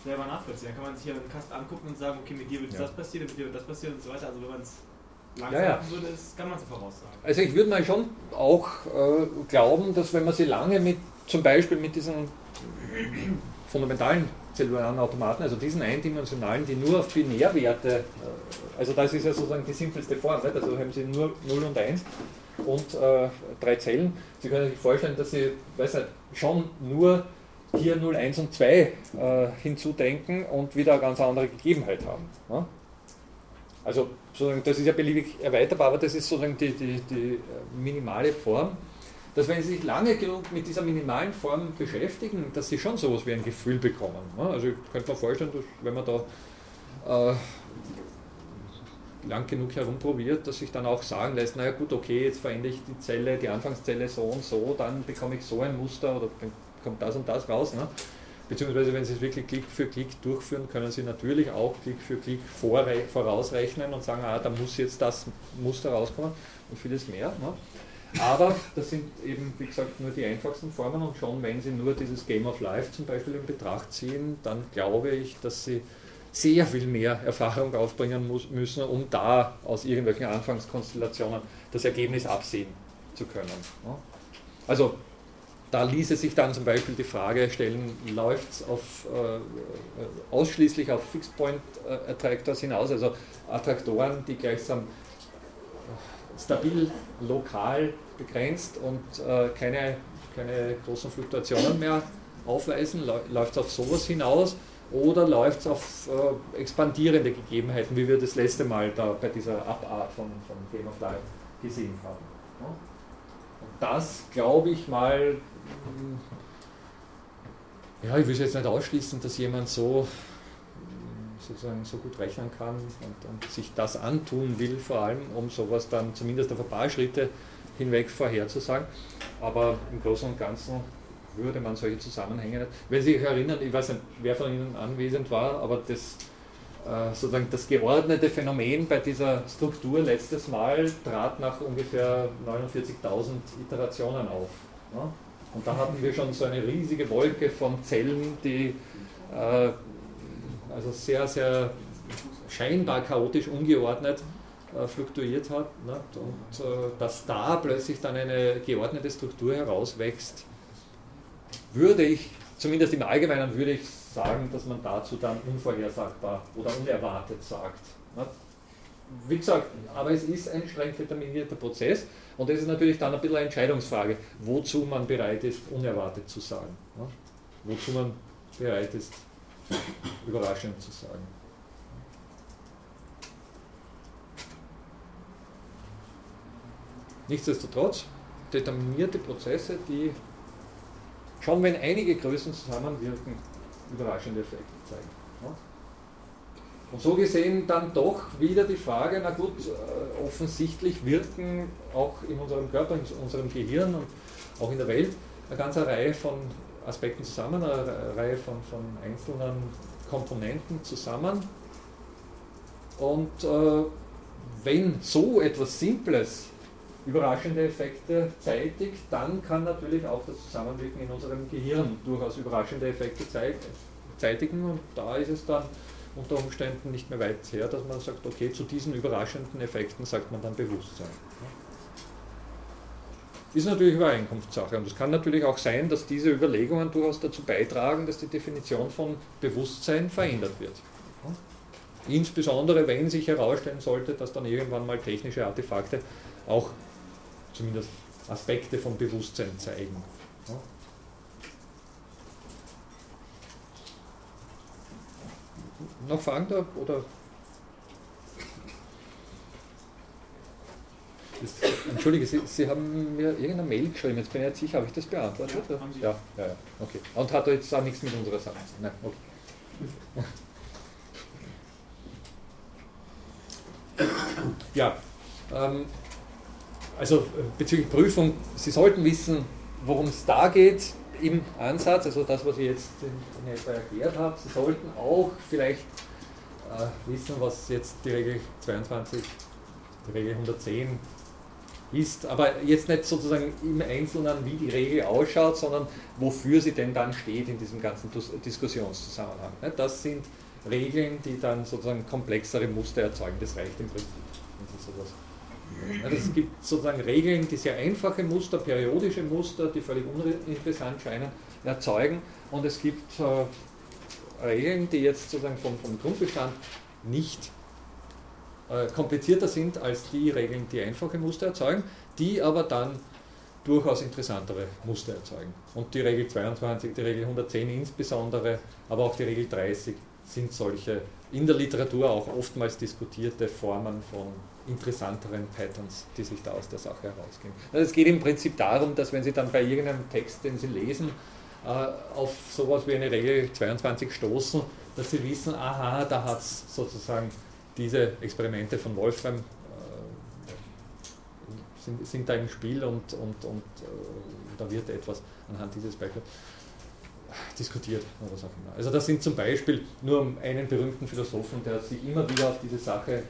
selber nachvollziehen. Dann kann man sich ja einen Cast angucken und sagen, okay, mit dir wird ja. das passieren, mit dir wird das passieren und so weiter. Also wenn man es langsam ja, ja. würde, ist, kann man es voraussagen. Also ich würde mal schon auch äh, glauben, dass wenn man sie lange mit, zum Beispiel mit diesen fundamentalen zellularen Automaten, also diesen eindimensionalen, die nur auf Binärwerte, äh, also das ist ja sozusagen die simpelste Form, nicht? also haben Sie nur 0 und 1 und äh, drei Zellen. Sie können sich vorstellen, dass Sie weiß nicht, schon nur hier 0, 1 und 2 äh, hinzudenken und wieder eine ganz andere Gegebenheit haben. Ne? Also sozusagen, das ist ja beliebig erweiterbar, aber das ist sozusagen die, die, die minimale Form dass wenn Sie sich lange genug mit dieser minimalen Form beschäftigen, dass Sie schon sowas wie ein Gefühl bekommen. Ne? Also ich könnte mir vorstellen, dass wenn man da äh, lang genug herumprobiert, dass sich dann auch sagen lässt, naja gut, okay, jetzt verändere ich die Zelle, die Anfangszelle so und so, dann bekomme ich so ein Muster oder kommt das und das raus. Ne? Beziehungsweise wenn Sie es wirklich Klick für Klick durchführen, können Sie natürlich auch Klick für Klick vorausrechnen und sagen, ah, da muss jetzt das Muster rauskommen und vieles mehr. Ne? Aber das sind eben, wie gesagt, nur die einfachsten Formen und schon wenn Sie nur dieses Game of Life zum Beispiel in Betracht ziehen, dann glaube ich, dass Sie sehr viel mehr Erfahrung aufbringen müssen, um da aus irgendwelchen Anfangskonstellationen das Ergebnis absehen zu können. Also da ließe sich dann zum Beispiel die Frage stellen, läuft es auf, äh, ausschließlich auf Fixed Point äh, Attractors hinaus, also Attraktoren, die gleichsam stabil lokal begrenzt und äh, keine, keine großen Fluktuationen mehr aufweisen? Läuft es auf sowas hinaus oder läuft es auf äh, expandierende Gegebenheiten, wie wir das letzte Mal da bei dieser Abart von, von Game of Life gesehen haben? Und das glaube ich mal, ja, ich will es jetzt nicht ausschließen, dass jemand so sozusagen so gut rechnen kann und, und, sich das antun will, vor allem, um sowas dann zumindest auf ein paar Schritte hinweg vorherzusagen. Aber im Großen und Ganzen würde man solche Zusammenhänge nicht. Wenn Sie sich erinnern, ich weiß nicht, wer von Ihnen anwesend war, aber das, äh, sozusagen das geordnete Phänomen bei dieser Struktur letztes Mal trat nach ungefähr 49.000 Iterationen auf. Ne? Und da hatten wir schon so eine riesige Wolke von Zellen, die äh, also sehr, sehr scheinbar chaotisch ungeordnet äh, fluktuiert hat. Nicht? Und äh, dass da plötzlich dann eine geordnete Struktur herauswächst, würde ich, zumindest im Allgemeinen würde ich sagen, dass man dazu dann unvorhersagbar oder unerwartet sagt. Nicht? Wie gesagt, aber es ist ein streng determinierter Prozess und es ist natürlich dann ein bisschen eine Entscheidungsfrage, wozu man bereit ist, unerwartet zu sagen. Nicht? Wozu man bereit ist, überraschend zu sagen. Nichtsdestotrotz, determinierte Prozesse, die schon wenn einige Größen zusammenwirken, überraschende Effekte zeigen. Und so gesehen dann doch wieder die Frage, na gut, äh, offensichtlich wirken auch in unserem Körper, in unserem Gehirn und auch in der Welt eine ganze Reihe von Aspekten zusammen, eine Reihe von, von einzelnen Komponenten zusammen. Und äh, wenn so etwas Simples überraschende Effekte zeitigt, dann kann natürlich auch das Zusammenwirken in unserem Gehirn durchaus überraschende Effekte zeitigen. Und da ist es dann unter Umständen nicht mehr weit her, dass man sagt, okay, zu diesen überraschenden Effekten sagt man dann Bewusstsein. Ist natürlich Übereinkunftssache. Und es kann natürlich auch sein, dass diese Überlegungen durchaus dazu beitragen, dass die Definition von Bewusstsein verändert wird. Insbesondere wenn sich herausstellen sollte, dass dann irgendwann mal technische Artefakte auch zumindest Aspekte von Bewusstsein zeigen. Noch Fragen da? Oder Das, Entschuldige, Sie, Sie, haben mir irgendeine Mail geschrieben, jetzt bin ich nicht sicher, habe ich das beantwortet? Ja, haben Sie. ja, ja, ja, okay. Und hat jetzt auch nichts mit unserer Sache zu Nein, okay. Ja, ähm, also bezüglich Prüfung, Sie sollten wissen, worum es da geht im Ansatz, also das, was ich jetzt in, etwa erklärt habe. Sie sollten auch vielleicht äh, wissen, was jetzt die Regel 22, die Regel 110 ist, aber jetzt nicht sozusagen im Einzelnen, wie die Regel ausschaut, sondern wofür sie denn dann steht in diesem ganzen Diskussionszusammenhang. Das sind Regeln, die dann sozusagen komplexere Muster erzeugen. Das reicht im Prinzip. Es gibt sozusagen Regeln, die sehr einfache Muster, periodische Muster, die völlig uninteressant scheinen, erzeugen. Und es gibt äh, Regeln, die jetzt sozusagen vom, vom Grundbestand nicht äh, komplizierter sind als die Regeln, die einfache Muster erzeugen, die aber dann durchaus interessantere Muster erzeugen. Und die Regel 22, die Regel 110 insbesondere, aber auch die Regel 30 sind solche in der Literatur auch oftmals diskutierte Formen von interessanteren Patterns, die sich da aus der Sache herausgehen. Also es geht im Prinzip darum, dass wenn Sie dann bei irgendeinem Text, den Sie lesen, äh, auf sowas wie eine Regel 22 stoßen, dass Sie wissen, aha, da hat es sozusagen diese Experimente von Wolfram äh, sind, sind, da im Spiel und, und, und äh, da wird etwas anhand dieses Beispiels diskutiert oder was auch immer. Also das sind zum Beispiel nur einen berühmten Philosophen, der sich immer wieder auf diese Sache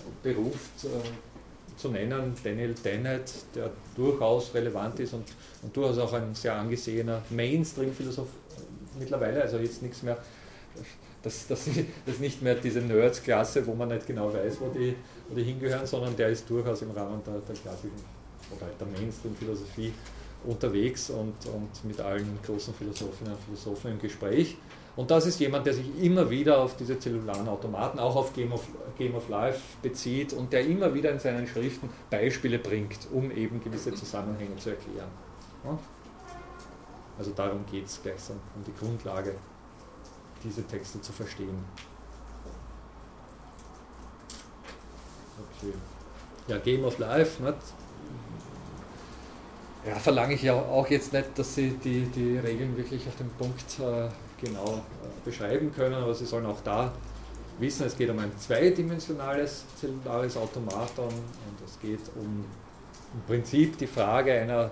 äh, beruft, äh, zu nennen, Daniel Dennett, der durchaus relevant ist und, und durchaus auch ein sehr angesehener Mainstream-Philosoph mittlerweile, also jetzt nichts mehr das, das, das ist nicht mehr diese Nerds-Klasse, wo man nicht genau weiß, wo die, wo die hingehören, sondern der ist durchaus im Rahmen der, der klassischen oder der Mainstream-Philosophie unterwegs und, und mit allen großen Philosophinnen und Philosophen im Gespräch. Und das ist jemand, der sich immer wieder auf diese zellularen Automaten, auch auf Game of, Game of Life bezieht und der immer wieder in seinen Schriften Beispiele bringt, um eben gewisse Zusammenhänge zu erklären. Also darum geht es gleichsam, um die Grundlage diese Texte zu verstehen. Okay. Ja, Game of Life, nicht? Ja, verlange ich ja auch jetzt nicht, dass Sie die, die Regeln wirklich auf den Punkt äh, genau äh, beschreiben können, aber Sie sollen auch da wissen, es geht um ein zweidimensionales zellulares Automaton und es geht um im Prinzip die Frage einer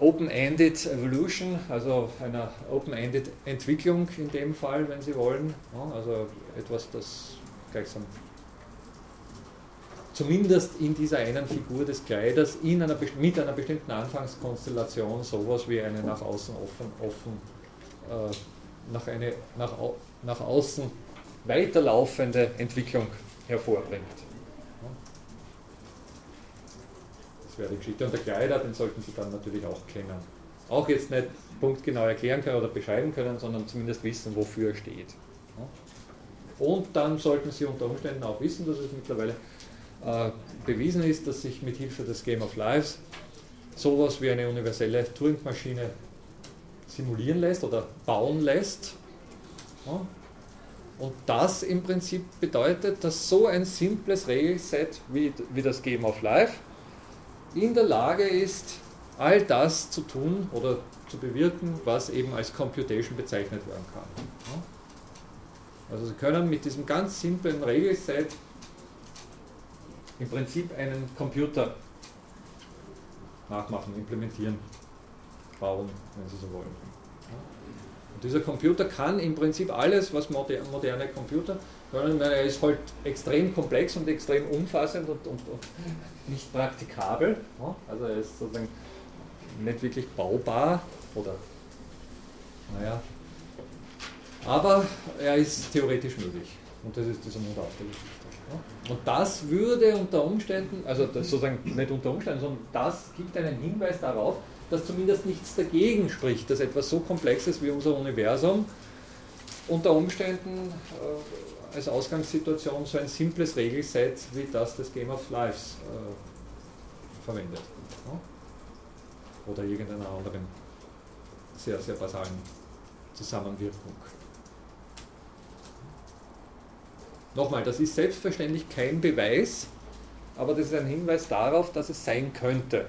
Open-Ended Evolution, also einer Open-Ended Entwicklung in dem Fall, wenn Sie wollen. Also etwas, das gleichsam zumindest in dieser einen Figur des Kleiders in einer, mit einer bestimmten Anfangskonstellation sowas wie eine nach außen offen, offen nach, eine, nach, nach außen weiterlaufende Entwicklung hervorbringt. wäre die Geschichte. Und der Kleider, den sollten Sie dann natürlich auch kennen. Auch jetzt nicht punktgenau erklären können oder beschreiben können, sondern zumindest wissen, wofür er steht. Und dann sollten Sie unter Umständen auch wissen, dass es mittlerweile äh, bewiesen ist, dass sich mit Hilfe des Game of Lives sowas wie eine universelle Turing-Maschine simulieren lässt oder bauen lässt. Ja. Und das im Prinzip bedeutet, dass so ein simples Regelset wie, wie das Game of Life in der Lage ist, all das zu tun oder zu bewirken, was eben als Computation bezeichnet werden kann. Also Sie können mit diesem ganz simplen Regelset im Prinzip einen Computer nachmachen, implementieren, bauen, wenn Sie so wollen. Und dieser Computer kann im Prinzip alles, was moderne Computer können. Er ist halt extrem komplex und extrem umfassend und, und, und nicht praktikabel. Also er ist sozusagen nicht wirklich baubar oder naja. Aber er ist theoretisch möglich. Und das ist dieser Mund auf der Geschichte. Und das würde unter Umständen, also sozusagen nicht unter Umständen, sondern das gibt einen Hinweis darauf, dass zumindest nichts dagegen spricht, dass etwas so Komplexes wie unser Universum unter Umständen äh, als Ausgangssituation so ein simples Regelset wie das des Game of Lives äh, verwendet. Ja? Oder irgendeiner anderen sehr, sehr basalen Zusammenwirkung. Nochmal, das ist selbstverständlich kein Beweis, aber das ist ein Hinweis darauf, dass es sein könnte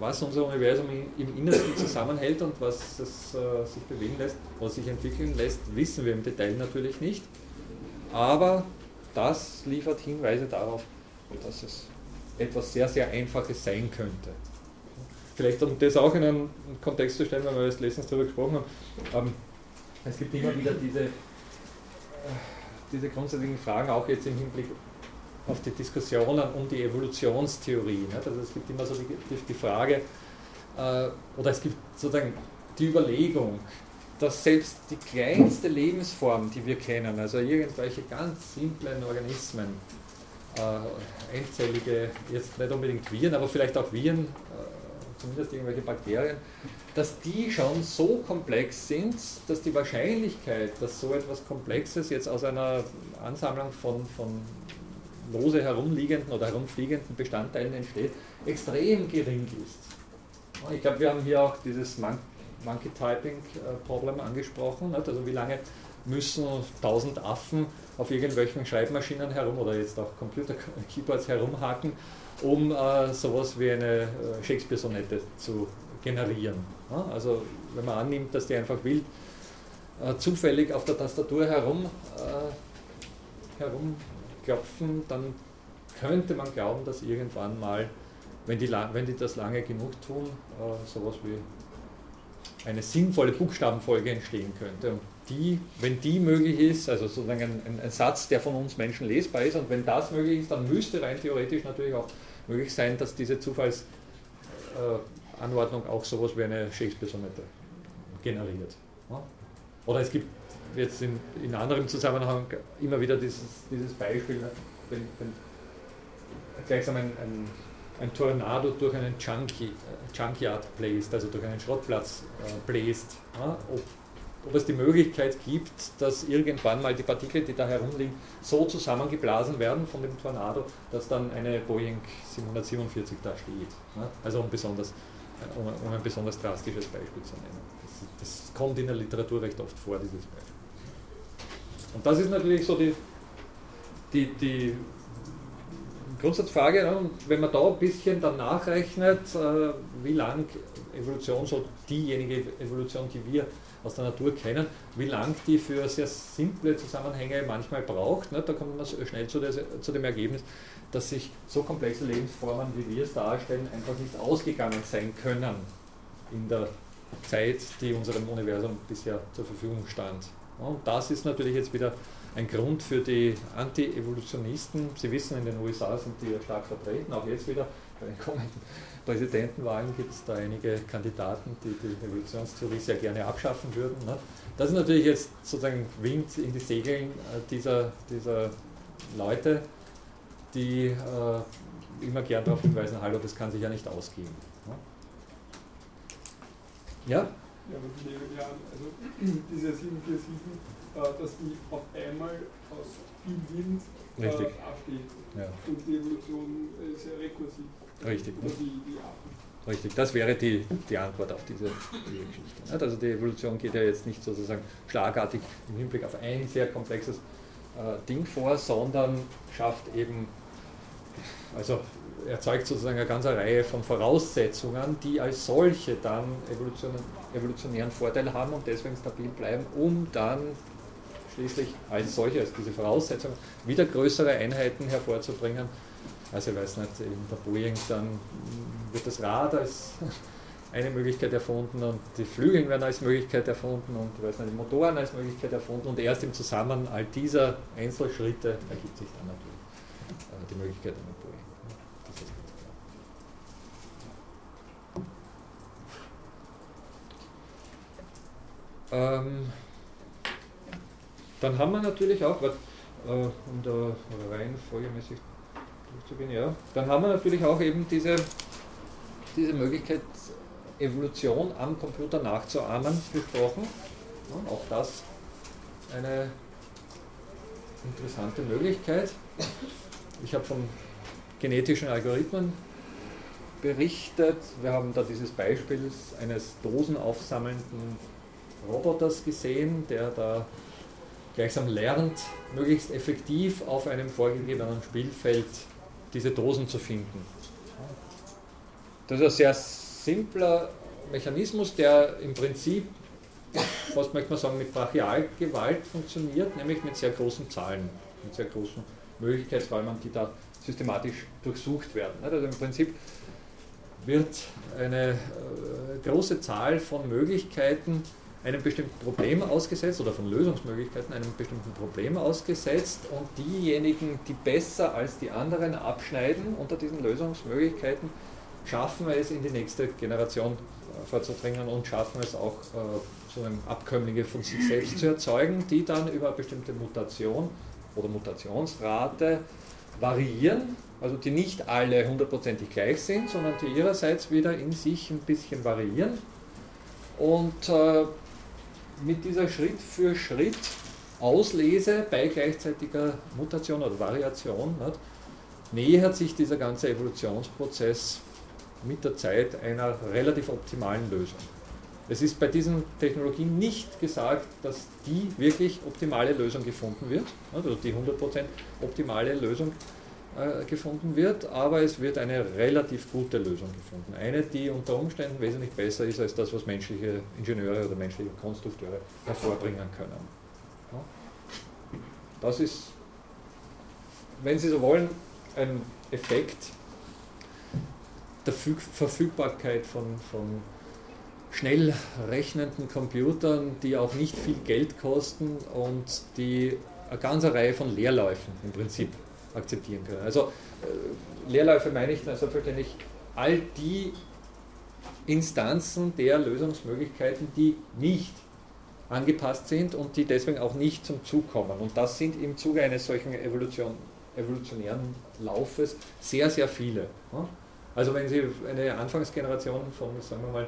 was unser Universum im Innersten zusammenhält und was es äh, sich bewegen lässt, was sich entwickeln lässt, wissen wir im Detail natürlich nicht. Aber das liefert Hinweise darauf, dass es etwas sehr, sehr Einfaches sein könnte. Vielleicht um das auch in einen Kontext zu stellen, weil wir jetzt letztens darüber gesprochen haben. Ähm, es gibt immer wieder diese, äh, diese grundsätzlichen Fragen, auch jetzt im Hinblick auf die Diskussionen um die Evolutionstheorie. Nicht? Also es gibt immer so die, die Frage, äh, oder es gibt sozusagen die Überlegung, dass selbst die kleinste Lebensform, die wir kennen, also irgendwelche ganz simplen Organismen, äh, endzellige, jetzt nicht unbedingt Viren, aber vielleicht auch Viren, äh, zumindest irgendwelche Bakterien, dass die schon so komplex sind, dass die Wahrscheinlichkeit, dass so etwas Komplexes jetzt aus einer Ansammlung von, von lose herumliegenden oder herumfliegenden Bestandteilen entsteht, extrem gering ist. Ich glaube, wir haben hier auch dieses Monkey Typing äh, angesprochen. Also wie lange müssen tausend Affen auf irgendwelchen Schreibmaschinen herum oder jetzt auch Computer-Keyboards herumhaken, um äh, sowas wie eine äh, Shakespeare-Sonette zu generieren. Ja, also wenn man annimmt, dass die einfach wild äh, zufällig auf der Tastatur herum, äh, herumklopfen, dann könnte man glauben, dass irgendwann mal, wenn die, wenn die das lange genug tun, äh, sowas wie eine sinnvolle Buchstabenfolge entstehen könnte. Und die, wenn die möglich ist, also sozusagen ein, ein, Satz, der von uns Menschen lesbar ist, und wenn das möglich ist, dann müsste rein theoretisch natürlich auch möglich sein, dass diese Zufallsanordnung auch sowas wie eine Shakespeare-Sonette generiert. Oder es gibt jetzt in, in anderem Zusammenhang immer wieder dieses, dieses Beispiel, wenn, wenn gleichsam ein, ein ein Tornado durch einen äh, Junkyard bläst, also durch einen Schrottplatz äh, bläst. Ja, ob, ob, es die Möglichkeit gibt, dass irgendwann mal die Partikel, die da herumliegen, so zusammengeblasen werden von dem Tornado, dass dann eine Boeing 747 da steht. Ja, also um, besonders, um, um, ein besonders drastisches Beispiel zu nennen. Das kommt in der Literatur recht oft vor, dieses Beispiel. Und das ist natürlich so die, die, die Grundsatzfrage, ne? wenn man da ein bisschen dann nachrechnet, äh, wie lang Evolution, so diejenige Evolution, die wir aus der Natur kennen, wie lang die für sehr simple Zusammenhänge manchmal braucht, ne? da kommt man schnell zu, des, zu dem Ergebnis, dass sich so komplexe Lebensformen, wie wir es darstellen, einfach nicht ausgegangen sein können in der Zeit, die unserem Universum bisher zur Verfügung stand. Und das ist natürlich jetzt wieder ein Grund für die Anti-Evolutionisten. Sie wissen, in den USA sind die ja stark vertreten, auch jetzt wieder bei den kommenden Präsidentenwahlen gibt es da einige Kandidaten, die die Evolutionstheorie sehr gerne abschaffen würden. Ne? Das ist natürlich jetzt sozusagen Wind in die Segeln äh, dieser, dieser Leute, die äh, immer gern darauf hinweisen, hallo, das kann sich ja nicht ausgehen. Ne? Ja? Ja, aber die, ja, also diese 747 äh, dass die auf einmal aus viel Wind äh, absteht. Ja. Und die Evolution ist ja rekursiv. Richtig. Oder die, die. Richtig, das wäre die, die Antwort auf diese, diese Geschichte. Also die Evolution geht ja jetzt nicht sozusagen schlagartig im Hinblick auf ein sehr komplexes äh, Ding vor, sondern schafft eben, also erzeugt sozusagen eine ganze Reihe von Voraussetzungen, die als solche dann evolutionären Vorteil haben und deswegen stabil bleiben, um dann schließlich als solche, als diese Voraussetzung, wieder größere Einheiten hervorzubringen. Also ich weiß nicht, in der Boeing dann wird das Rad als eine Möglichkeit erfunden und die Flügel werden als Möglichkeit erfunden und ich weiß nicht, die Motoren als Möglichkeit erfunden und erst im Zusammenhang all dieser Einzelschritte ergibt sich dann natürlich äh, die Möglichkeit einer Boeing. Das ist klar. Ähm, dann haben wir natürlich auch, was, äh, um da reihenfolgemäßig durchzugehen, ja, dann haben wir natürlich auch eben diese, diese Möglichkeit, Evolution am Computer nachzuahmen, besprochen. Ja, auch das eine interessante Möglichkeit. Ich habe von genetischen Algorithmen berichtet. Wir haben da dieses Beispiel eines dosenaufsammelnden Roboters gesehen, der da gleichsam lernt, möglichst effektiv auf einem vorgegebenen Spielfeld diese Dosen zu finden. Das ist ein sehr simpler Mechanismus, der im Prinzip, was möchte man sagen, mit Brachialgewalt funktioniert, nämlich mit sehr großen Zahlen, mit sehr großen Möglichkeitsräumen, die da systematisch durchsucht werden. Also im Prinzip wird eine äh, große Zahl von Möglichkeiten einem bestimmten Problem ausgesetzt oder von Lösungsmöglichkeiten einem bestimmten Problem ausgesetzt und diejenigen, die besser als die anderen abschneiden unter diesen Lösungsmöglichkeiten, schaffen es in die nächste Generation äh, vorzudringen und schaffen es auch äh, so eine Abkömmlinge von sich selbst zu erzeugen, die dann über eine bestimmte Mutation oder Mutationsrate variieren, also die nicht alle hundertprozentig gleich sind, sondern die ihrerseits wieder in sich ein bisschen variieren. Und äh, mit dieser Schritt für Schritt Auslese bei gleichzeitiger Mutation oder Variation nicht, nähert sich dieser ganze Evolutionsprozess mit der Zeit einer relativ optimalen Lösung. Es ist bei diesen Technologien nicht gesagt, dass die wirklich optimale Lösung gefunden wird, also die 100% optimale Lösung äh, gefunden wird, aber es wird eine relativ gute Lösung gefunden. Eine, die unter Umständen wesentlich besser ist als das, was menschliche Ingenieure oder menschliche Konstrukteure hervorbringen können. Das ist, wenn Sie so wollen, ein Effekt der Verfügbarkeit von, von schnell rechnenden Computern, die auch nicht viel Geld kosten und die eine ganze Reihe von Leerläufen im Prinzip akzeptieren können. Also äh, Leerläufe meine ich dann selbstverständlich all die Instanzen der Lösungsmöglichkeiten, die nicht angepasst sind und die deswegen auch nicht zum Zug kommen. Und das sind im Zuge eines solchen Evolution, evolutionären Laufes sehr, sehr viele. Also wenn Sie eine Anfangsgeneration von, sagen wir mal,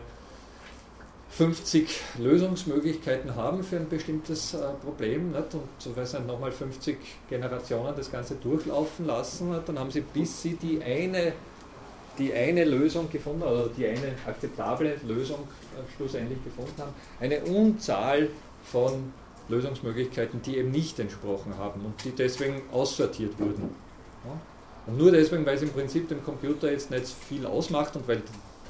50 Lösungsmöglichkeiten haben für ein bestimmtes äh, Problem nicht? und so weiß nicht, nochmal 50 Generationen das Ganze durchlaufen lassen, nicht? dann haben sie bis sie die eine, die eine Lösung gefunden oder die eine akzeptable Lösung äh, schlussendlich gefunden haben, eine Unzahl von Lösungsmöglichkeiten, die eben nicht entsprochen haben und die deswegen aussortiert wurden. Ja? Und nur deswegen, weil es im Prinzip dem Computer jetzt nicht viel ausmacht und weil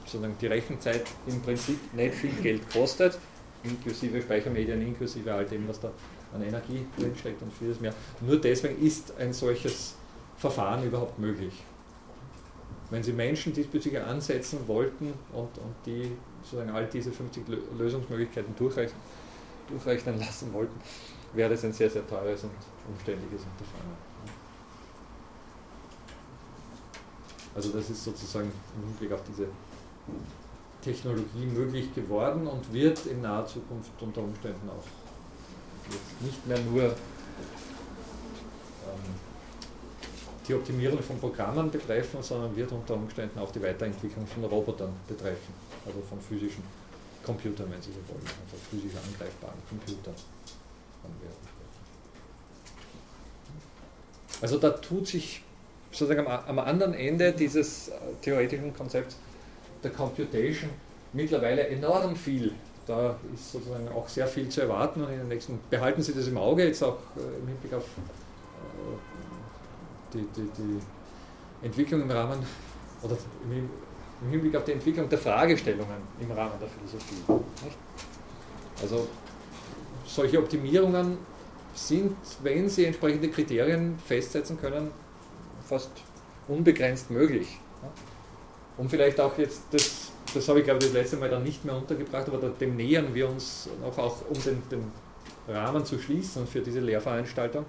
sozusagen die Rechenzeit im Prinzip nicht viel Geld kostet, inklusive Speichermedien, inklusive all dem, was da an Energie drinsteckt und vieles mehr. Nur deswegen ist ein solches Verfahren überhaupt möglich. Wenn Sie Menschen diesbezüglich ansetzen wollten und, und die sozusagen all diese 50 Lösungsmöglichkeiten durchrechnen, durchrechnen lassen wollten, wäre das ein sehr, sehr teures und umständliches Unterfangen. Also das ist sozusagen im Hinblick auf diese Technologie möglich geworden und wird in naher Zukunft unter Umständen auch nicht mehr nur ähm, die Optimierung von Programmen betreffen, sondern wird unter Umständen auch die Weiterentwicklung von Robotern betreffen, also von physischen Computern, wenn Sie so wollen, also physisch angreifbaren Computern. Also da tut sich sozusagen am, am anderen Ende dieses äh, theoretischen Konzepts der Computation mittlerweile enorm viel. Da ist sozusagen auch sehr viel zu erwarten und in den nächsten, behalten Sie das im Auge, jetzt auch äh, im Hinblick auf äh, die, die, die Entwicklung im Rahmen oder im, Hinblick auf die Entwicklung der Fragestellungen im Rahmen der Philosophie. Also solche Optimierungen sind, wenn sie entsprechende Kriterien festsetzen können, fast unbegrenzt möglich. Und vielleicht auch jetzt, das, das habe ich glaube ich das letzte Mal dann nicht mehr untergebracht, aber dem nähern wir uns noch auch, um den, den Rahmen zu schließen für diese Lehrveranstaltung.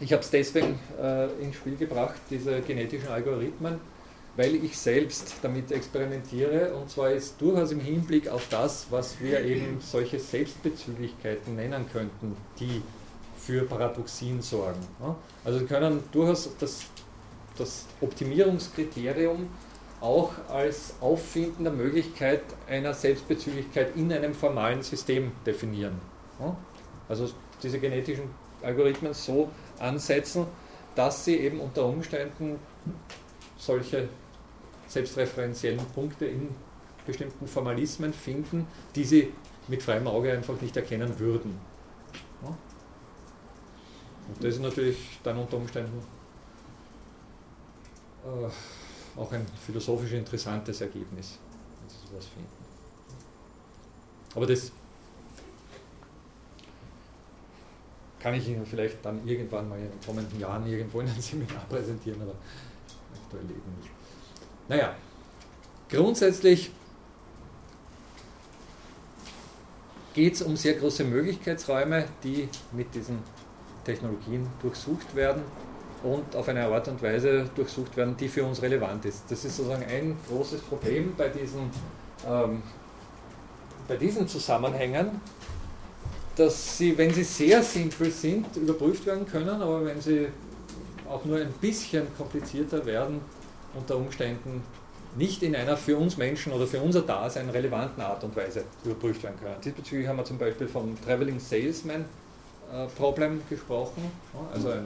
Ich habe es deswegen äh, ins Spiel gebracht, diese genetischen Algorithmen, weil ich selbst damit experimentiere und zwar ist durchaus im Hinblick auf das, was wir eben solche Selbstbezüglichkeiten nennen könnten, die für Paradoxien sorgen. Also können durchaus das, das Optimierungskriterium auch als Auffinden der Möglichkeit einer Selbstbezüglichkeit in einem formalen System definieren. Also diese genetischen Algorithmen so ansetzen, dass sie eben unter Umständen solche selbstreferenziellen Punkte in bestimmten Formalismen finden, die sie mit freiem Auge einfach nicht erkennen würden. Und das ist natürlich dann unter Umständen äh, auch ein philosophisch interessantes Ergebnis, wenn Sie sowas finden. Aber das kann ich Ihnen vielleicht dann irgendwann mal in den kommenden Jahren irgendwo in einem Seminar präsentieren, aber aktuell eben nicht. Naja, grundsätzlich geht es um sehr große Möglichkeitsräume, die mit diesen Technologien durchsucht werden und auf eine Art und Weise durchsucht werden, die für uns relevant ist. Das ist sozusagen ein großes Problem bei diesen, ähm, bei diesen Zusammenhängen, dass sie, wenn sie sehr simpel sind, überprüft werden können, aber wenn sie auch nur ein bisschen komplizierter werden, unter Umständen nicht in einer für uns Menschen oder für unser Dasein relevanten Art und Weise überprüft werden können. Diesbezüglich haben wir zum Beispiel vom Traveling Salesman äh, Problem gesprochen, also ein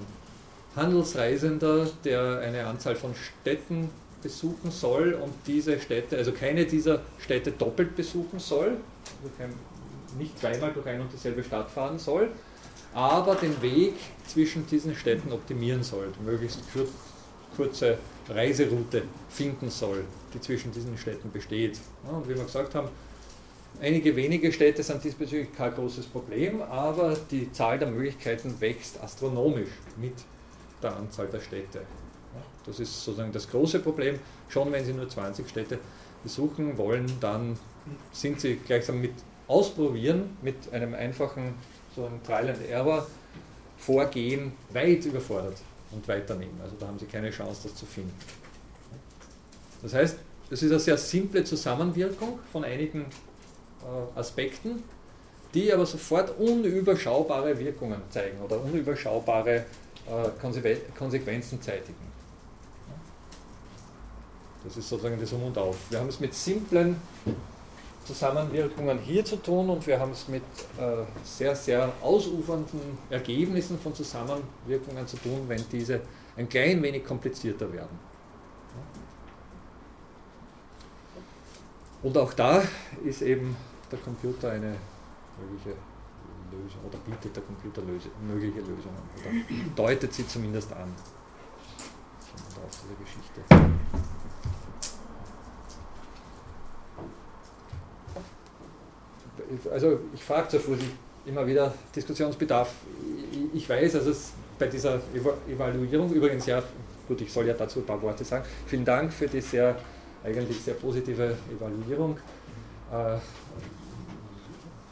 Handelsreisender, der eine Anzahl von Städten besuchen soll und diese Städte, also keine dieser Städte doppelt besuchen soll, also nicht zweimal durch eine und dieselbe Stadt fahren soll, aber den Weg zwischen diesen Städten optimieren soll, möglichst kurze Reiseroute finden soll, die zwischen diesen Städten besteht. und wie wir gesagt haben, einige wenige Städte sind diesbezüglich kein großes Problem, aber die Zahl der Möglichkeiten wächst astronomisch mit der Anzahl der Städte. Das ist sozusagen das große Problem. Schon wenn Sie nur 20 Städte besuchen wollen, dann sind Sie gleichsam mit Ausprobieren, mit einem einfachen so ein Trial and Error Vorgehen weit überfordert und weiternehmen. Also da haben Sie keine Chance, das zu finden. Das heißt, es ist eine sehr simple Zusammenwirkung von einigen äh, Aspekten, die aber sofort unüberschaubare Wirkungen zeigen oder unüberschaubare äh, Konsequenzen zeitigen. Das ist sozusagen das Um und Auf. Wir haben es mit simplen Zusammenwirkungen hier zu tun und wir haben es mit äh, sehr, sehr ausufernden Ergebnissen von Zusammenwirkungen zu tun, wenn diese ein klein wenig komplizierter werden. Und auch da ist eben der Computer eine mögliche Lösung oder bietet der Computer Löse, mögliche Lösungen oder deutet sie zumindest an. Aus dieser Geschichte. also ich frage zur Vorsicht immer wieder Diskussionsbedarf. Ich weiß, also es bei dieser Evaluierung, übrigens ja, gut, ich soll ja dazu ein paar Worte sagen. Vielen Dank für die sehr, eigentlich sehr positive Evaluierung.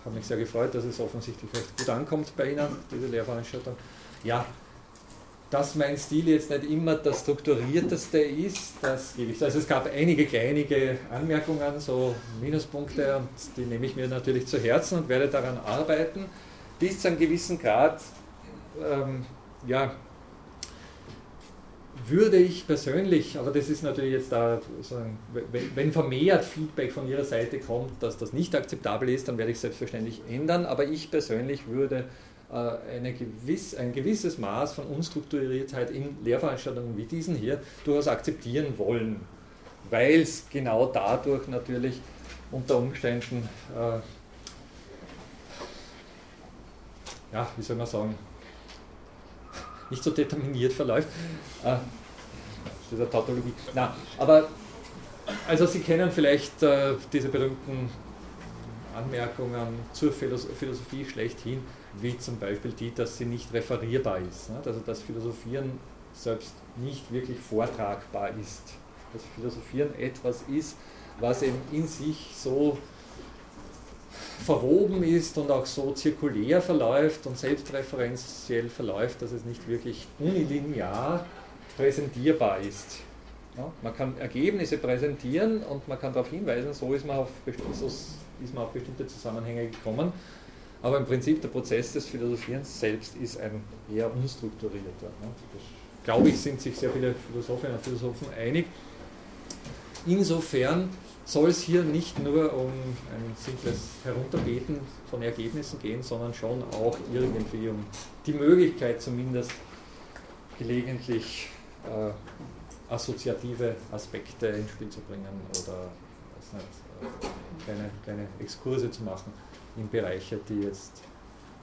Habe mich sehr gefreut, dass es offensichtlich recht gut ankommt bei Ihnen, diese Lehrveranstaltung. Ja, dass mein Stil jetzt nicht immer das strukturierteste ist, das gebe ich. Also es gab einige kleinige Anmerkungen, so Minuspunkte, und die nehme ich mir natürlich zu Herzen und werde daran arbeiten, bis zu einem gewissen Grad, ähm, ja, würde ich persönlich, aber das ist natürlich jetzt da, wenn vermehrt Feedback von Ihrer Seite kommt, dass das nicht akzeptabel ist, dann werde ich selbstverständlich ändern, aber ich persönlich würde äh, eine gewiss, ein gewisses Maß von Unstrukturiertheit in Lehrveranstaltungen wie diesen hier durchaus akzeptieren wollen, weil es genau dadurch natürlich unter Umständen, äh, ja, wie soll man sagen, nicht so determiniert verläuft. Äh, ist eine Tautologie. Na, aber also Sie kennen vielleicht äh, diese berühmten Anmerkungen zur Philosophie schlechthin wie zum Beispiel die, dass sie nicht referierbar ist. Also dass Philosophieren selbst nicht wirklich vortragbar ist. Dass Philosophieren etwas ist, was eben in sich so verwoben ist und auch so zirkulär verläuft und selbstreferenziell verläuft, dass es nicht wirklich unilinear präsentierbar ist. Ja, man kann Ergebnisse präsentieren und man kann darauf hinweisen, so ist man auf, so ist man auf bestimmte Zusammenhänge gekommen. Aber im Prinzip der Prozess des Philosophierens selbst ist ein eher unstrukturierter. Ne? Das, glaube ich, sind sich sehr viele Philosophinnen und Philosophen einig. Insofern soll es hier nicht nur um ein simples Herunterbeten von Ergebnissen gehen, sondern schon auch irgendwie um die Möglichkeit zumindest gelegentlich äh, assoziative Aspekte ins Spiel zu bringen oder nicht, äh, kleine, kleine Exkurse zu machen in Bereiche, die jetzt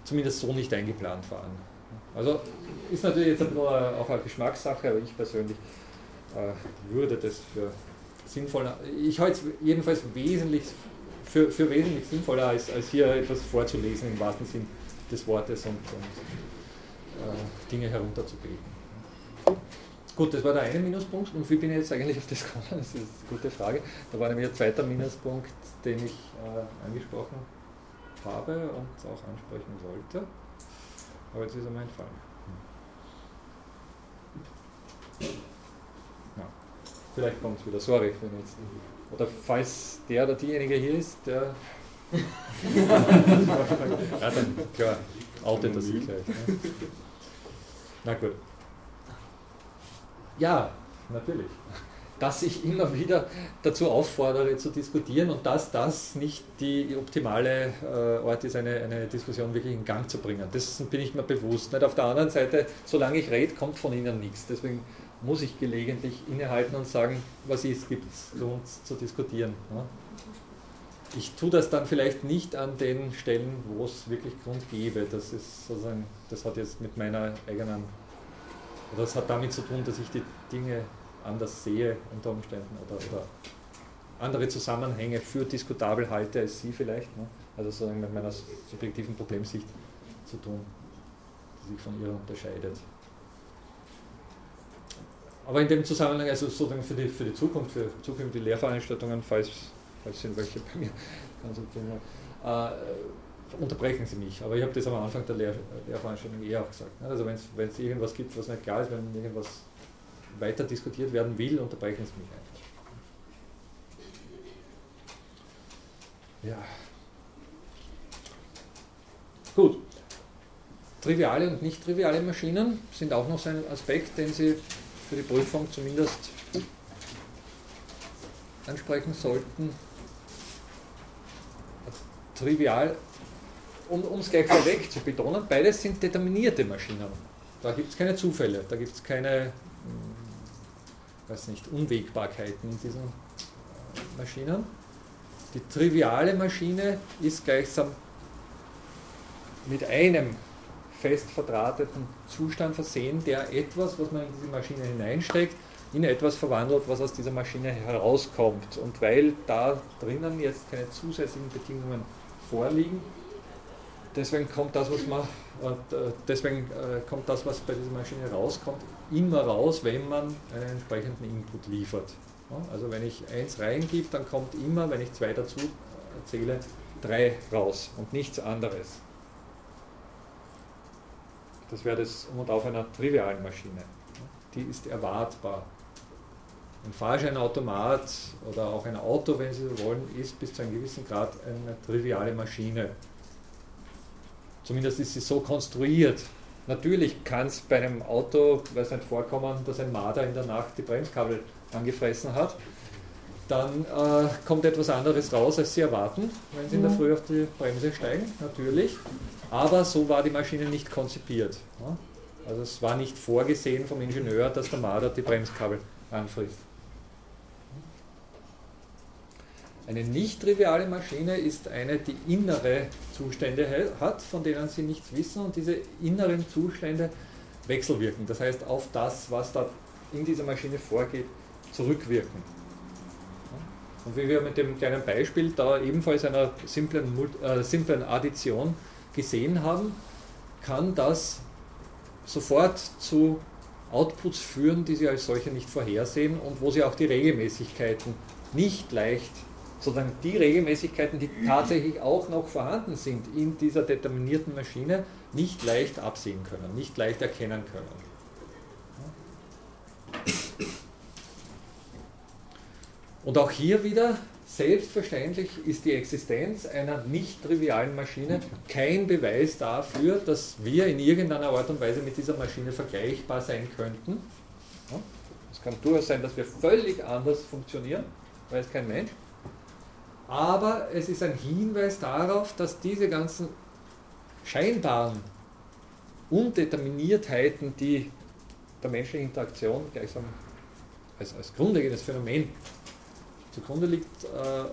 zumindest so nicht eingeplant waren. Also ist natürlich jetzt nur auch eine Geschmackssache, aber ich persönlich äh, würde das für sinnvoll, ich halte es jedenfalls wesentlich für, für wesentlich sinnvoller, als, als hier etwas vorzulesen im wahrsten Sinn des Wortes und, und äh, Dinge herunterzubeten. Gut, das war der eine Minuspunkt. Und wie bin ich jetzt eigentlich auf das gekommen? Das ist eine gute Frage. Da war nämlich ein zweiter Minuspunkt, den ich äh, angesprochen habe und auch ansprechen sollte. Aber jetzt ist er mir entfallen. Ja. Vielleicht kommt es wieder, sorry den jetzt. Oder falls der oder diejenige hier ist, der. ja, dann klar, outet er sich gleich. Ne? Na gut. Ja, natürlich dass ich immer wieder dazu auffordere zu diskutieren und dass das nicht die optimale äh, Ort ist, eine, eine Diskussion wirklich in Gang zu bringen. Das bin ich mir bewusst. Nicht? Auf der anderen Seite, solange ich rede, kommt von Ihnen nichts. Deswegen muss ich gelegentlich innehalten und sagen, was ist, gibt es zu diskutieren. Ich tue das dann vielleicht nicht an den Stellen, wo es wirklich Grund gäbe. Das, ist sozusagen, das hat jetzt mit meiner eigenen, das hat damit zu tun, dass ich die Dinge anders sehe unter Umständen oder, oder andere Zusammenhänge für diskutabel halte als Sie vielleicht. Ne? Also sozusagen mit meiner subjektiven Problemsicht zu tun, die sich von Ihrer unterscheidet. Aber in dem Zusammenhang, also sozusagen für die, für die Zukunft, für zukünftige Lehrveranstaltungen, falls, falls sind welche bei mir ganz äh, unterbrechen Sie mich. Aber ich habe das am Anfang der Lehr Lehrveranstaltung eher auch gesagt. Ne? Also wenn es irgendwas gibt, was nicht klar ist, wenn irgendwas weiter diskutiert werden will, unterbrechen Sie mich einfach. Ja. Gut. Triviale und nicht triviale Maschinen sind auch noch so ein Aspekt, den Sie für die Prüfung zumindest ansprechen sollten. Trivial, um es gleich vorweg zu betonen, beides sind determinierte Maschinen. Da gibt es keine Zufälle, da gibt es keine weiß nicht, Unwägbarkeiten in diesen Maschinen. Die triviale Maschine ist gleichsam mit einem fest verdrahteten Zustand versehen, der etwas, was man in diese Maschine hineinsteckt, in etwas verwandelt, was aus dieser Maschine herauskommt. Und weil da drinnen jetzt keine zusätzlichen Bedingungen vorliegen, deswegen kommt das, was man, äh, deswegen äh, kommt das, was bei dieser Maschine rauskommt, immer raus, wenn man einen entsprechenden Input liefert. Also wenn ich eins reingebe, dann kommt immer, wenn ich zwei dazu erzähle, drei raus und nichts anderes. Das wäre das um und auf einer trivialen Maschine. Die ist erwartbar. Ein Fahrscheinautomat oder auch ein Auto, wenn Sie so wollen, ist bis zu einem gewissen Grad eine triviale Maschine. Zumindest ist sie so konstruiert. Natürlich kann es bei einem Auto, weiß nicht, vorkommen, dass ein Marder in der Nacht die Bremskabel angefressen hat. Dann äh, kommt etwas anderes raus, als Sie erwarten, wenn Sie in der Früh auf die Bremse steigen, natürlich. Aber so war die Maschine nicht konzipiert. Also es war nicht vorgesehen vom Ingenieur, dass der Marder die Bremskabel anfrisst. Eine nicht triviale Maschine ist eine, die innere Zustände hat, von denen Sie nichts wissen und diese inneren Zustände wechselwirken. Das heißt, auf das, was da in dieser Maschine vorgeht, zurückwirken. Und wie wir mit dem kleinen Beispiel da ebenfalls einer simplen, äh, simplen Addition gesehen haben, kann das sofort zu Outputs führen, die Sie als solche nicht vorhersehen und wo Sie auch die Regelmäßigkeiten nicht leicht sozusagen die Regelmäßigkeiten, die tatsächlich auch noch vorhanden sind in dieser determinierten Maschine, nicht leicht absehen können, nicht leicht erkennen können. Und auch hier wieder, selbstverständlich ist die Existenz einer nicht trivialen Maschine kein Beweis dafür, dass wir in irgendeiner Art und Weise mit dieser Maschine vergleichbar sein könnten. Es kann durchaus sein, dass wir völlig anders funktionieren, weil es kein Mensch aber es ist ein Hinweis darauf, dass diese ganzen scheinbaren Undeterminiertheiten, die der menschlichen Interaktion gleichsam als, als grundlegendes Phänomen zugrunde liegt, äh,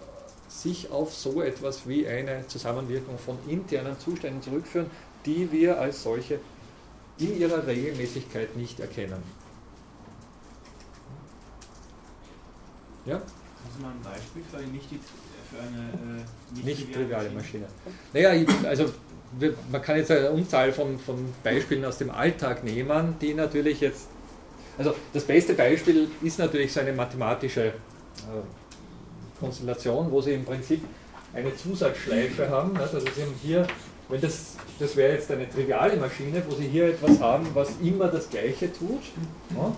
sich auf so etwas wie eine Zusammenwirkung von internen Zuständen zurückführen, die wir als solche in ihrer Regelmäßigkeit nicht erkennen. Ja? Hast du mal ein Beispiel für eine nicht für eine äh, nicht, nicht triviale Maschine. Naja, also man kann jetzt eine Unzahl von, von Beispielen aus dem Alltag nehmen, die natürlich jetzt, also das beste Beispiel ist natürlich so eine mathematische äh, Konstellation, wo Sie im Prinzip eine Zusatzschleife haben. Also Sie haben hier, wenn das, das wäre jetzt eine triviale Maschine, wo Sie hier etwas haben, was immer das Gleiche tut. Ja.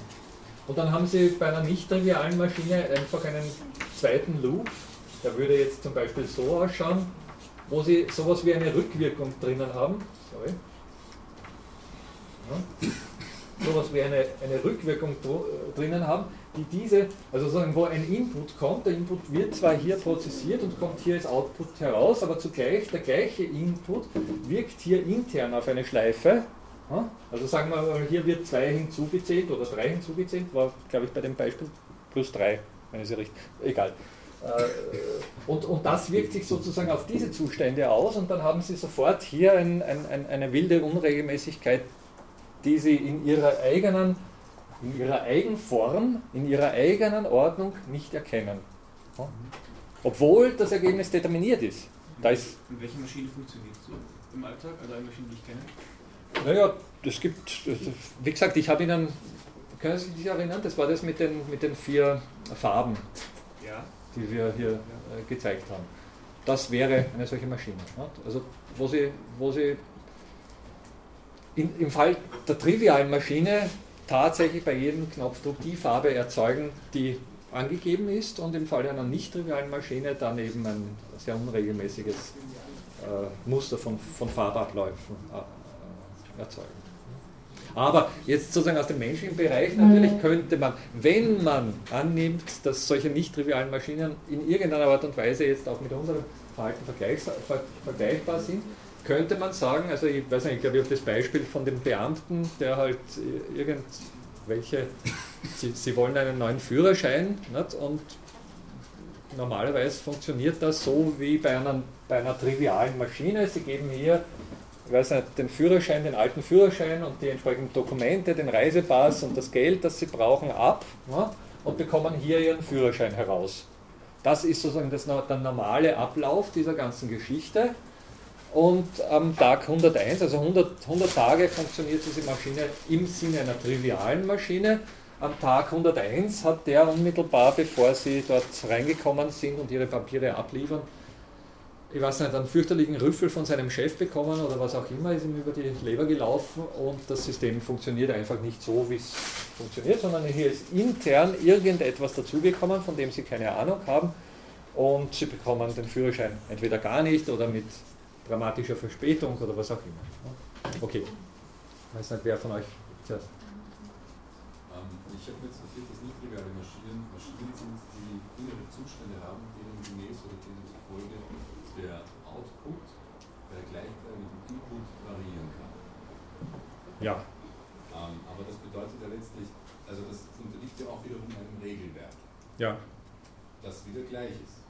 Und dann haben Sie bei einer nicht trivialen Maschine einfach einen zweiten Loop, der würde jetzt zum Beispiel so ausschauen, wo Sie sowas wie eine Rückwirkung drinnen haben. Sorry. Ja. Sowas wie eine, eine Rückwirkung drinnen haben, die diese, also sozusagen, wo ein Input kommt, der Input wird zwar hier prozessiert und kommt hier als Output heraus, aber zugleich der gleiche Input wirkt hier intern auf eine Schleife. Also sagen wir mal, hier wird 2 hinzugezählt oder 3 hinzugezählt, war glaube ich bei dem Beispiel plus 3, wenn ich sie richtig, egal. Äh, und, und das wirkt sich sozusagen auf diese Zustände aus und dann haben Sie sofort hier ein, ein, eine wilde Unregelmäßigkeit, die Sie in Ihrer eigenen in ihrer Eigenform, in ihrer eigenen Ordnung nicht erkennen. Obwohl das Ergebnis determiniert ist. Da ist in welcher Maschine funktioniert so im Alltag? Also eine Maschine, die ich kenne? Naja, es gibt, wie gesagt, ich habe Ihnen, können Sie sich erinnern, das war das mit den, mit den vier Farben. Die wir hier. Äh, gezeigt haben. Das wäre eine solche Maschine. Also wo Sie, wo Sie in, im Fall der trivialen Maschine tatsächlich bei jedem Knopfdruck die Farbe erzeugen, die angegeben ist und im Fall einer nicht trivialen Maschine dann eben ein sehr unregelmäßiges äh, Muster von, von Farbabläufen äh, erzeugen. Aber jetzt sozusagen aus dem menschlichen Bereich, natürlich mhm. könnte man, wenn man annimmt, dass solche nicht trivialen Maschinen in irgendeiner Art und Weise jetzt auch mit unserem Verhalten vergleichbar sind, könnte man sagen, also ich weiß nicht, ich glaube, ich habe das Beispiel von dem Beamten, der halt irgendwelche, sie, sie wollen einen neuen Führerschein nicht? und normalerweise funktioniert das so wie bei einer, bei einer trivialen Maschine. Sie geben hier weiß nicht, den Führerschein, den alten Führerschein und die entsprechenden Dokumente, den Reisepass und das Geld, das Sie brauchen, ab ja, und bekommen hier Ihren Führerschein heraus. Das ist sozusagen das, der normale Ablauf dieser ganzen Geschichte. Und am Tag 101, also 100, 100 Tage, funktioniert diese Maschine im Sinne einer trivialen Maschine. Am Tag 101 hat der unmittelbar, bevor sie dort reingekommen sind und ihre Papiere abliefern, ich weiß nicht, einen fürchterlichen Rüffel von seinem Chef bekommen oder was auch immer, ist ihm über die Leber gelaufen und das System funktioniert einfach nicht so, wie es funktioniert, sondern hier ist intern irgendetwas dazugekommen, von dem sie keine Ahnung haben und sie bekommen den Führerschein entweder gar nicht oder mit dramatischer Verspätung oder was auch immer. Okay. Ich weiß nicht, wer von euch zuerst. Ähm, ich habe jetzt notiert, dass triviale Maschinen Maschinen sind, die innere Zustände haben, denen gemäß oder denen zufolge der Output bei gleichbleibendem Input variieren kann. Ja. Ähm, aber das bedeutet ja letztlich, also das unterliegt ja auch wiederum einem Regelwerk. Ja. Das wieder gleich ist.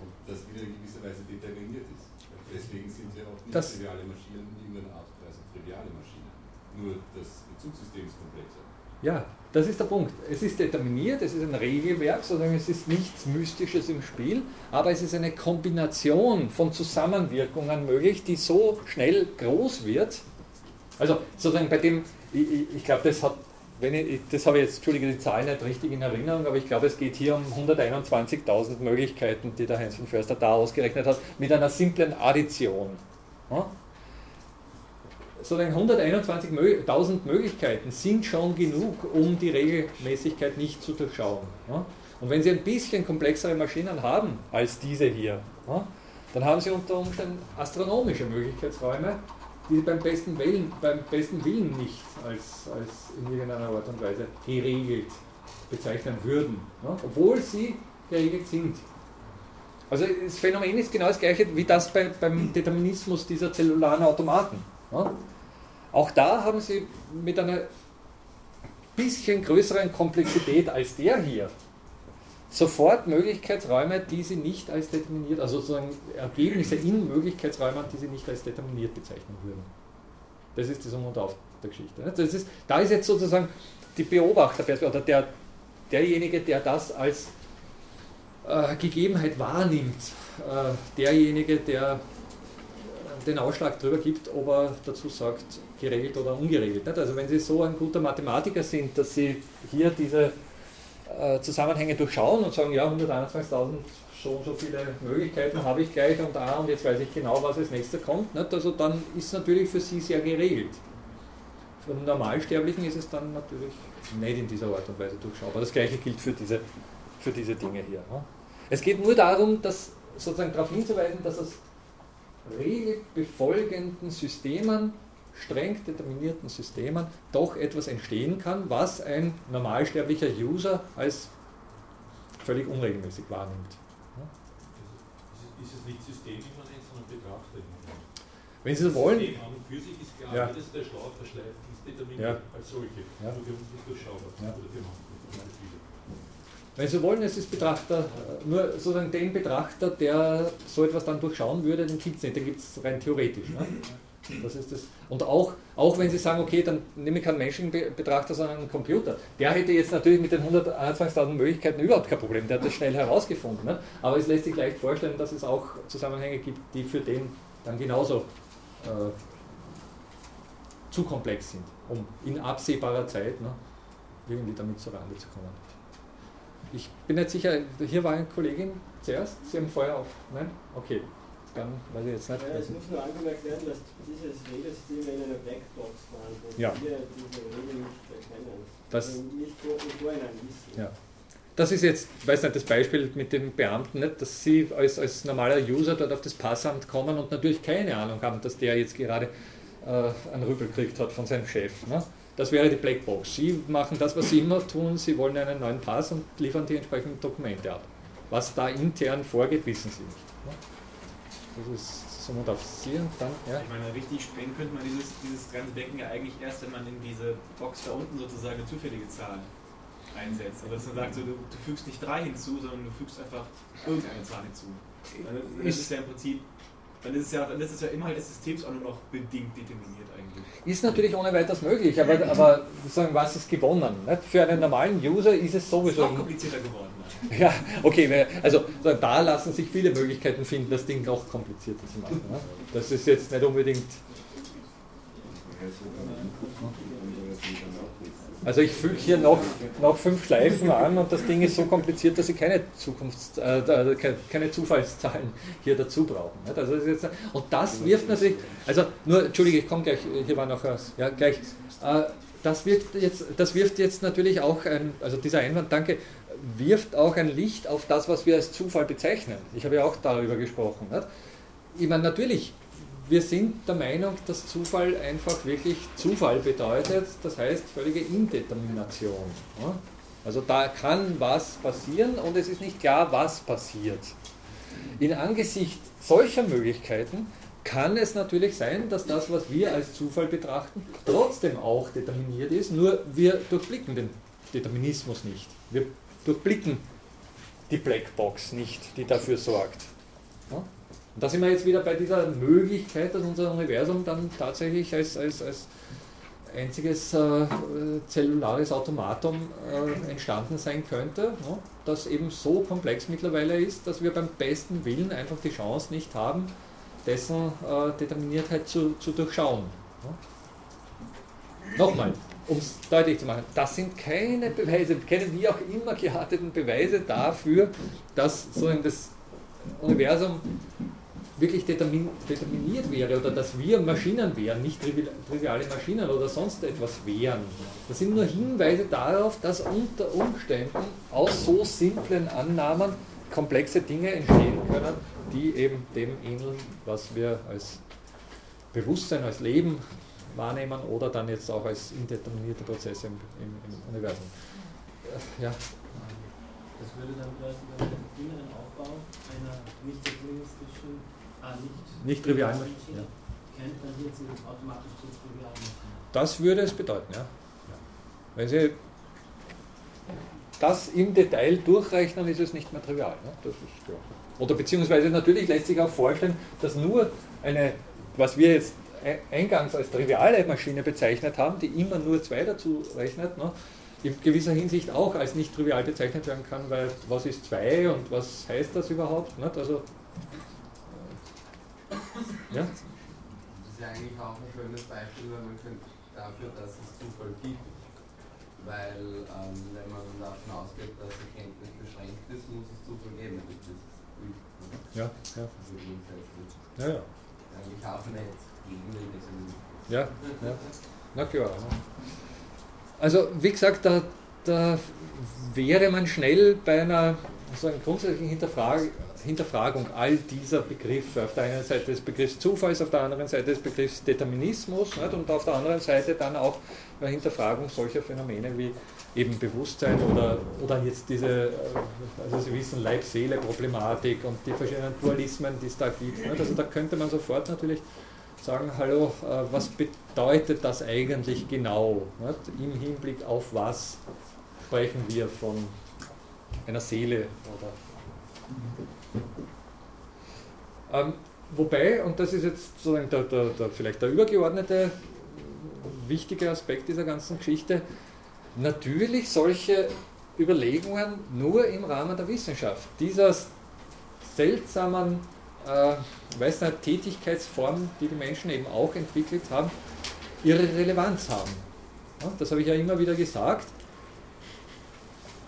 Und das wieder in gewisser Weise determiniert ist. Deswegen sind ja auch nicht das triviale Maschinen in irgendeiner Art und Weise triviale Maschinen. Nur das Bezugssystem ist komplexer. Ja, das ist der Punkt. Es ist determiniert, es ist ein Regelwerk, sondern es ist nichts Mystisches im Spiel, aber es ist eine Kombination von Zusammenwirkungen möglich, die so schnell groß wird. Also sozusagen bei dem, ich, ich glaube, das hat wenn ich, das habe ich jetzt, entschuldige die Zahl nicht richtig in Erinnerung, aber ich glaube, es geht hier um 121.000 Möglichkeiten, die der Heinz von Förster da ausgerechnet hat, mit einer simplen Addition. Ja? So 121.000 Möglichkeiten sind schon genug, um die Regelmäßigkeit nicht zu durchschauen. Ja? Und wenn Sie ein bisschen komplexere Maschinen haben als diese hier, ja, dann haben Sie unter Umständen astronomische Möglichkeitsräume, die sie beim besten Willen, beim besten Willen nicht als, als in irgendeiner Art und Weise geregelt bezeichnen würden, ne? obwohl sie geregelt sind. Also das Phänomen ist genau das gleiche wie das bei, beim Determinismus dieser zellularen Automaten. Ne? Auch da haben sie mit einer bisschen größeren Komplexität als der hier sofort Möglichkeitsräume, die sie nicht als determiniert, also sozusagen Ergebnisse in Möglichkeitsräumen, die sie nicht als determiniert bezeichnen würden. Das ist das Um und Auf der Geschichte. Das ist, da ist jetzt sozusagen die Beobachterperspektive oder der, derjenige, der das als äh, Gegebenheit wahrnimmt, äh, derjenige, der den Ausschlag darüber gibt, ob er dazu sagt, geregelt oder ungeregelt. Also wenn Sie so ein guter Mathematiker sind, dass Sie hier diese äh, Zusammenhänge durchschauen und sagen, ja, 121.000 so und so viele Möglichkeiten habe ich gleich und ah, und jetzt weiß ich genau, was als nächstes kommt. Also dann ist natürlich für sie sehr geregelt. Für den Normalsterblichen ist es dann natürlich nicht in dieser Art und Weise durchschaubar. Das gleiche gilt für diese, für diese Dinge hier. Es geht nur darum, dass sozusagen darauf hinzuweisen, dass aus regelbefolgenden Systemen, streng determinierten Systemen, doch etwas entstehen kann, was ein normalsterblicher User als völlig unregelmäßig wahrnimmt. Ist es nicht systemimmanent, sondern betrachterimmanent? Wenn Sie so wollen. System an und für sich ist klar, ja. jedes der Schlauch, der Schleifen ist determiniert ja. als solche. Ja. Nur für uns nicht durchschaubar. Ja. Oder für manche. Wenn Sie wollen, es ist Betrachter, nur sozusagen den Betrachter, der so etwas dann durchschauen würde, den gibt es nicht, den gibt es rein theoretisch. Ne? Das ist das. Und auch, auch wenn Sie sagen, okay, dann nehme ich keinen Menschenbetrachter, sondern einen Computer. Der hätte jetzt natürlich mit den 121.000 Möglichkeiten überhaupt kein Problem, der hat das schnell herausgefunden. Ne? Aber es lässt sich leicht vorstellen, dass es auch Zusammenhänge gibt, die für den dann genauso äh, zu komplex sind, um in absehbarer Zeit ne, irgendwie damit zur Rande zu kommen. Ich bin nicht sicher, hier war eine Kollegin zuerst, Sie haben vorher auf. Nein? Okay dann weiß ich jetzt nicht. Ja, es muss nur angemerkt werden, dass dieses Regelsystem in einer Blackbox waren, wo ja. wir diese Regeln nicht erkennen. Das, also nicht vor, im Vorhinein wissen. Ja. Das ist jetzt, weiß nicht, das Beispiel mit dem Beamten, nicht, dass Sie als, als normaler User dort auf das Passamt kommen und natürlich keine Ahnung haben, dass der jetzt gerade äh, einen Rübel gekriegt hat von seinem Chef. Ne? Das wäre die Blackbox. Sie machen das, was Sie immer tun, Sie wollen einen neuen Pass und liefern die entsprechenden Dokumente ab. Was da intern vorgeht, wissen Sie nicht. Das ist so auf Sie und dann, ja. Ich meine, richtig sprengen könnte man dieses, dieses ganze Denken ja eigentlich erst, wenn man in diese Box da unten sozusagen eine zufällige Zahl einsetzt. Also dass man sagt, so, du, du fügst nicht drei hinzu, sondern du fügst einfach irgendeine Zahl hinzu. Dann, dann ist es ja im Prinzip dann ist es ja, dann ist es ja Inhalt des Systems auch nur noch bedingt determiniert eigentlich. Ist natürlich ohne weiteres möglich, aber, aber sagen, was ist gewonnen? Nicht? Für einen normalen User ist es sowieso. Ist noch komplizierter geworden. Ja, okay, also da lassen sich viele Möglichkeiten finden, das Ding noch komplizierter zu machen. Ne? Das ist jetzt nicht unbedingt. Also ich füge hier noch, noch fünf Schleifen an und das Ding ist so kompliziert, dass Sie keine, Zukunfts-, äh, keine Zufallszahlen hier dazu brauchen. Also das jetzt, und das wirft natürlich, also nur, Entschuldige, ich komme gleich, hier war noch was, ja gleich, äh, das, wirft jetzt, das wirft jetzt natürlich auch, ein, also dieser Einwand, danke, wirft auch ein Licht auf das, was wir als Zufall bezeichnen. Ich habe ja auch darüber gesprochen. Nicht? Ich meine, natürlich, wir sind der Meinung, dass Zufall einfach wirklich Zufall bedeutet, das heißt völlige Indetermination. Also da kann was passieren und es ist nicht klar, was passiert. In Angesicht solcher Möglichkeiten kann es natürlich sein, dass das, was wir als Zufall betrachten, trotzdem auch determiniert ist, nur wir durchblicken den Determinismus nicht. Wir durchblicken die Blackbox nicht, die dafür sorgt. Und da sind wir jetzt wieder bei dieser Möglichkeit, dass unser Universum dann tatsächlich als, als, als einziges äh, zellulares Automatum äh, entstanden sein könnte, ne? das eben so komplex mittlerweile ist, dass wir beim besten Willen einfach die Chance nicht haben, dessen äh, Determiniertheit zu, zu durchschauen. Ne? Nochmal, um es deutlich zu machen, das sind keine Beweise, keine wie auch immer gearteten Beweise dafür, dass so das Universum wirklich determiniert wäre oder dass wir Maschinen wären, nicht triviale Maschinen oder sonst etwas wären. Das sind nur Hinweise darauf, dass unter Umständen aus so simplen Annahmen komplexe Dinge entstehen können, die eben dem ähneln, was wir als Bewusstsein, als Leben wahrnehmen oder dann jetzt auch als indeterminierte Prozesse im, im, im Universum. Ja. Das würde dann bedeuten, dass den inneren Aufbau einer nicht deterministischen, nicht, nicht Maschine ja. Das würde es bedeuten, ja. Wenn Sie das im Detail durchrechnen, ist es nicht mehr trivial. Ne? Das ist, ja. Oder beziehungsweise natürlich lässt sich auch vorstellen, dass nur eine, was wir jetzt eingangs als triviale Maschine bezeichnet haben, die immer nur zwei dazu rechnet, ne, in gewisser Hinsicht auch als nicht trivial bezeichnet werden kann, weil was ist zwei und was heißt das überhaupt? Nicht? Also, ja? Das ist ja eigentlich auch ein schönes Beispiel, weil man könnte dafür, dass es Zufall gibt, weil ähm, wenn man davon ausgeht, dass Erkenntnis beschränkt ist, muss es Zufall geben. Das ist ja, ja. Also grundsätzlich. Ja, ja. Eigentlich auch nicht gegen den Ja, ja. Na klar. Also wie gesagt, da, da wäre man schnell bei einer so einer grundsätzlichen Hinterfragung, Hinterfragung all dieser Begriffe. Auf der einen Seite des Begriffs Zufalls, auf der anderen Seite des Begriffs Determinismus nicht? und auf der anderen Seite dann auch eine Hinterfragung solcher Phänomene wie eben Bewusstsein oder, oder jetzt diese, also Sie wissen, Leib-Seele-Problematik und die verschiedenen Dualismen, die es da gibt. Nicht? Also da könnte man sofort natürlich sagen, hallo, äh, was bedeutet das eigentlich genau? Nicht? Im Hinblick auf was sprechen wir von einer Seele oder ähm, wobei, und das ist jetzt sozusagen der, der, der, vielleicht der übergeordnete wichtige Aspekt dieser ganzen Geschichte, natürlich solche Überlegungen nur im Rahmen der Wissenschaft, dieser seltsamen äh, weiß nicht, Tätigkeitsform, die die Menschen eben auch entwickelt haben, ihre Relevanz haben. Ja, das habe ich ja immer wieder gesagt.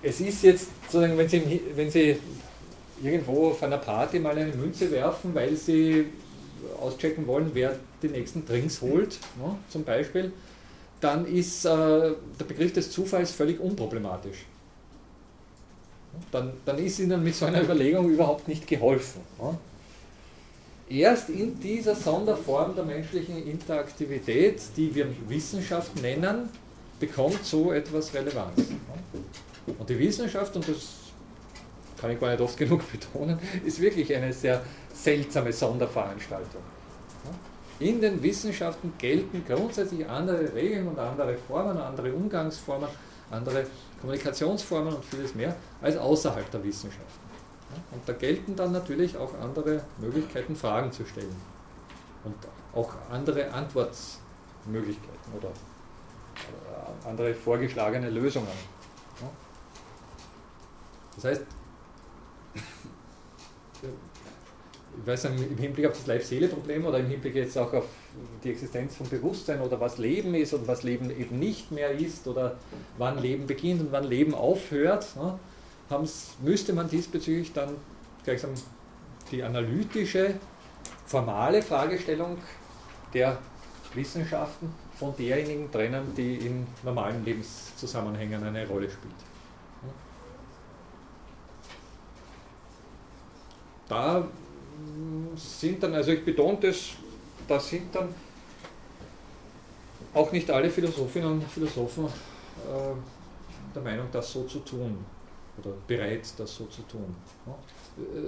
Es ist jetzt, sozusagen, wenn Sie, wenn Sie irgendwo auf einer Party mal eine Münze werfen, weil Sie auschecken wollen, wer die nächsten Drinks holt, ja, zum Beispiel, dann ist äh, der Begriff des Zufalls völlig unproblematisch. Dann, dann ist Ihnen mit so einer Überlegung überhaupt nicht geholfen. Ja. Erst in dieser Sonderform der menschlichen Interaktivität, die wir Wissenschaft nennen, bekommt so etwas Relevanz. Und die Wissenschaft, und das kann ich gar nicht oft genug betonen, ist wirklich eine sehr seltsame Sonderveranstaltung. In den Wissenschaften gelten grundsätzlich andere Regeln und andere Formen, andere Umgangsformen, andere Kommunikationsformen und vieles mehr als außerhalb der Wissenschaften. Und da gelten dann natürlich auch andere Möglichkeiten, Fragen zu stellen. Und auch andere Antwortmöglichkeiten oder andere vorgeschlagene Lösungen. Das heißt, ich weiß nicht, im Hinblick auf das Leib-Seele-Problem oder im Hinblick jetzt auch auf die Existenz von Bewusstsein oder was Leben ist und was Leben eben nicht mehr ist oder wann Leben beginnt und wann Leben aufhört, ne, müsste man diesbezüglich dann gleichsam die analytische, formale Fragestellung der Wissenschaften von derjenigen trennen, die in normalen Lebenszusammenhängen eine Rolle spielt. Da sind dann, also ich betone das, da sind dann auch nicht alle Philosophinnen und Philosophen äh, der Meinung, das so zu tun oder bereit, das so zu tun.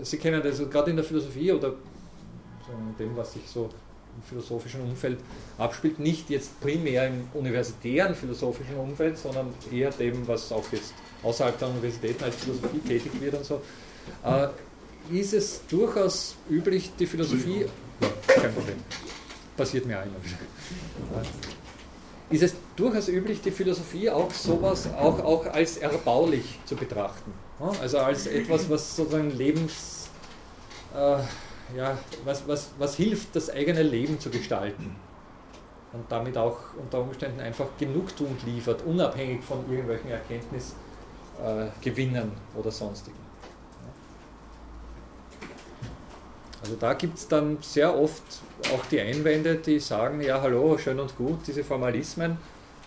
Sie kennen das also gerade in der Philosophie oder in dem, was sich so im philosophischen Umfeld abspielt, nicht jetzt primär im universitären philosophischen Umfeld, sondern eher dem, was auch jetzt außerhalb der Universitäten als Philosophie tätig wird und so, äh, ist es durchaus üblich, die Philosophie, kein Problem, passiert mir einmal wieder, ist es durchaus üblich, die Philosophie auch sowas auch, auch als erbaulich zu betrachten. Also als etwas, was sozusagen Lebens, äh, ja, was, was, was hilft, das eigene Leben zu gestalten. Und damit auch unter Umständen einfach Genugtuung liefert, unabhängig von irgendwelchen Erkenntnisgewinnen äh, oder sonstigen. Also da gibt es dann sehr oft auch die Einwände, die sagen, ja hallo, schön und gut, diese Formalismen,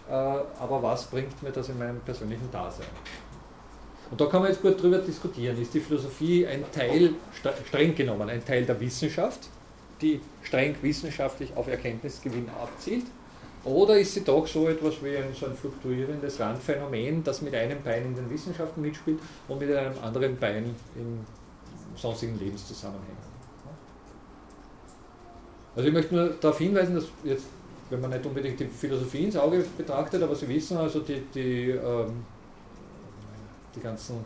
äh, aber was bringt mir das in meinem persönlichen Dasein? Und da kann man jetzt gut drüber diskutieren. Ist die Philosophie ein Teil, streng genommen, ein Teil der Wissenschaft, die streng wissenschaftlich auf Erkenntnisgewinn abzielt? Oder ist sie doch so etwas wie ein, so ein fluktuierendes Randphänomen, das mit einem Bein in den Wissenschaften mitspielt und mit einem anderen Bein in sonstigen Lebenszusammenhängen? Also ich möchte nur darauf hinweisen, dass jetzt, wenn man nicht unbedingt die Philosophie ins Auge betrachtet, aber Sie wissen also, die, die, ähm, die ganzen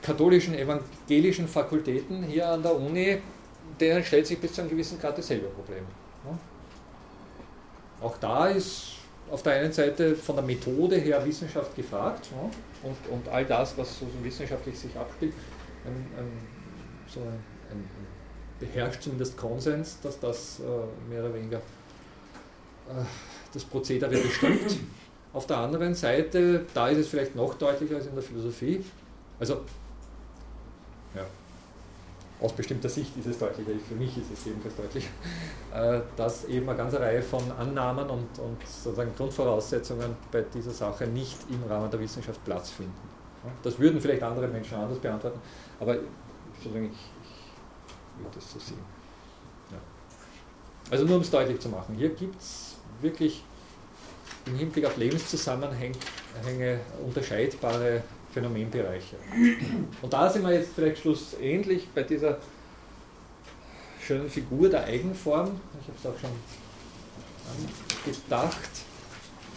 katholischen, evangelischen Fakultäten hier an der Uni, denen stellt sich bis zu einem gewissen Grad dasselbe Problem. Auch da ist auf der einen Seite von der Methode her Wissenschaft gefragt und, und all das, was so wissenschaftlich sich abspielt, ein, ein, so ein beherrscht zumindest Konsens, dass das äh, mehr oder weniger äh, das Prozedere bestimmt. Auf der anderen Seite, da ist es vielleicht noch deutlicher als in der Philosophie. Also, ja, aus bestimmter Sicht ist es deutlicher, für mich ist es jedenfalls deutlich, äh, dass eben eine ganze Reihe von Annahmen und, und sozusagen Grundvoraussetzungen bei dieser Sache nicht im Rahmen der Wissenschaft Platz finden. Das würden vielleicht andere Menschen anders beantworten, aber ich, würde das so sehen. Ja. Also nur um es deutlich zu machen, hier gibt es wirklich im Hinblick auf Lebenszusammenhänge unterscheidbare Phänomenbereiche. Und da sind wir jetzt vielleicht schlussendlich bei dieser schönen Figur der Eigenform. Ich habe es auch schon gedacht.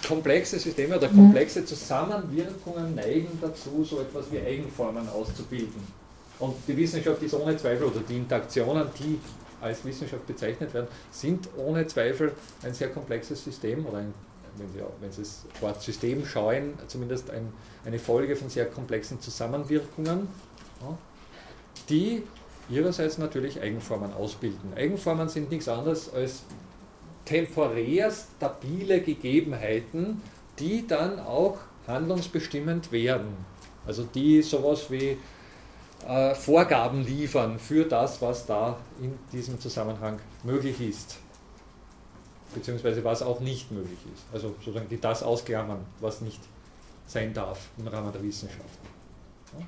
Komplexe Systeme oder komplexe Zusammenwirkungen neigen dazu, so etwas wie Eigenformen auszubilden. Und die Wissenschaft ist ohne Zweifel, oder die Interaktionen, die als Wissenschaft bezeichnet werden, sind ohne Zweifel ein sehr komplexes System oder ein wenn Sie, wenn Sie das Wort System scheuen, zumindest ein, eine Folge von sehr komplexen Zusammenwirkungen, ja, die ihrerseits natürlich Eigenformen ausbilden. Eigenformen sind nichts anderes als temporär stabile Gegebenheiten, die dann auch handlungsbestimmend werden. Also die sowas wie äh, Vorgaben liefern für das, was da in diesem Zusammenhang möglich ist beziehungsweise was auch nicht möglich ist. Also sozusagen die das ausklammern, was nicht sein darf im Rahmen der Wissenschaften.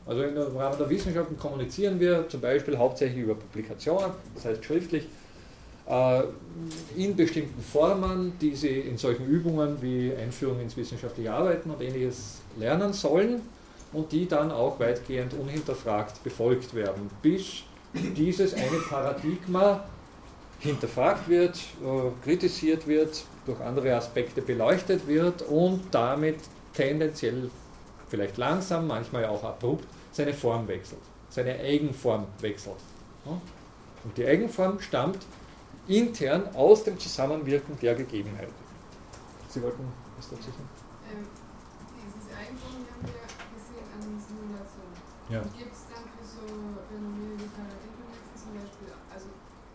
Also im Rahmen der Wissenschaften kommunizieren wir zum Beispiel hauptsächlich über Publikationen, das heißt schriftlich, äh, in bestimmten Formen, die Sie in solchen Übungen wie Einführung ins wissenschaftliche Arbeiten und ähnliches lernen sollen und die dann auch weitgehend unhinterfragt befolgt werden, bis dieses eine Paradigma hinterfragt wird, äh, kritisiert wird, durch andere Aspekte beleuchtet wird und damit tendenziell vielleicht langsam, manchmal auch abrupt, seine Form wechselt, seine Eigenform wechselt. Und die Eigenform stammt intern aus dem Zusammenwirken der Gegebenheiten. Sie wollten was dazu sagen? Ähm, diese Eigenform haben wir gesehen an Simulationen. Ja. Gibt es dann für so wie Paradigmenwechsel zum Beispiel, also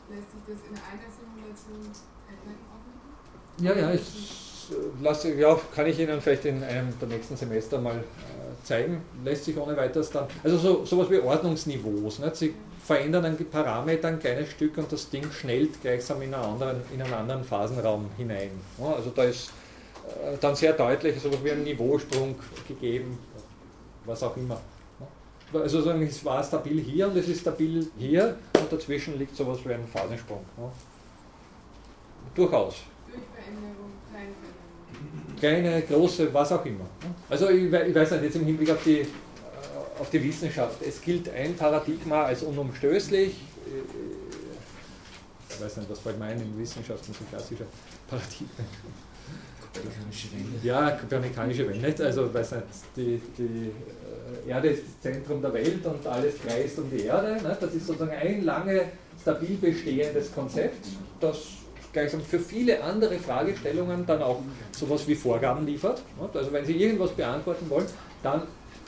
lässt sich das in einer Simulation auch Ja, ja, ich lasse, ja, kann ich Ihnen vielleicht in einem der nächsten Semester mal äh, zeigen. Lässt sich ohne weiteres dann, also so, sowas wie Ordnungsniveaus. Nicht? Sie verändern ein Parameter ein kleines Stück und das Ding schnellt gleichsam in einen anderen, in einen anderen Phasenraum hinein. Ja, also da ist äh, dann sehr deutlich sowas wie ein Niveausprung gegeben, was auch immer. Also sagen, es war stabil hier und es ist stabil hier und dazwischen liegt sowas wie ein Phasensprung. Ja. Durchaus. Durch Veränderung, kleine Veränderung. Kleine, große, was auch immer. Also ich, ich weiß nicht, jetzt im Hinblick auf die, äh, auf die Wissenschaft, es gilt ein Paradigma als unumstößlich. Ich weiß nicht, was fällt mir ein in Wissenschaften, so klassischer Paradigmen. Ja, kopernikanische Wende. Also, weiß nicht, die, die äh, Erde ist das Zentrum der Welt und alles kreist um die Erde. Ne? Das ist sozusagen ein lange stabil bestehendes Konzept, das gleichsam für viele andere Fragestellungen dann auch sowas wie Vorgaben liefert. Ne? Also wenn Sie irgendwas beantworten wollen, dann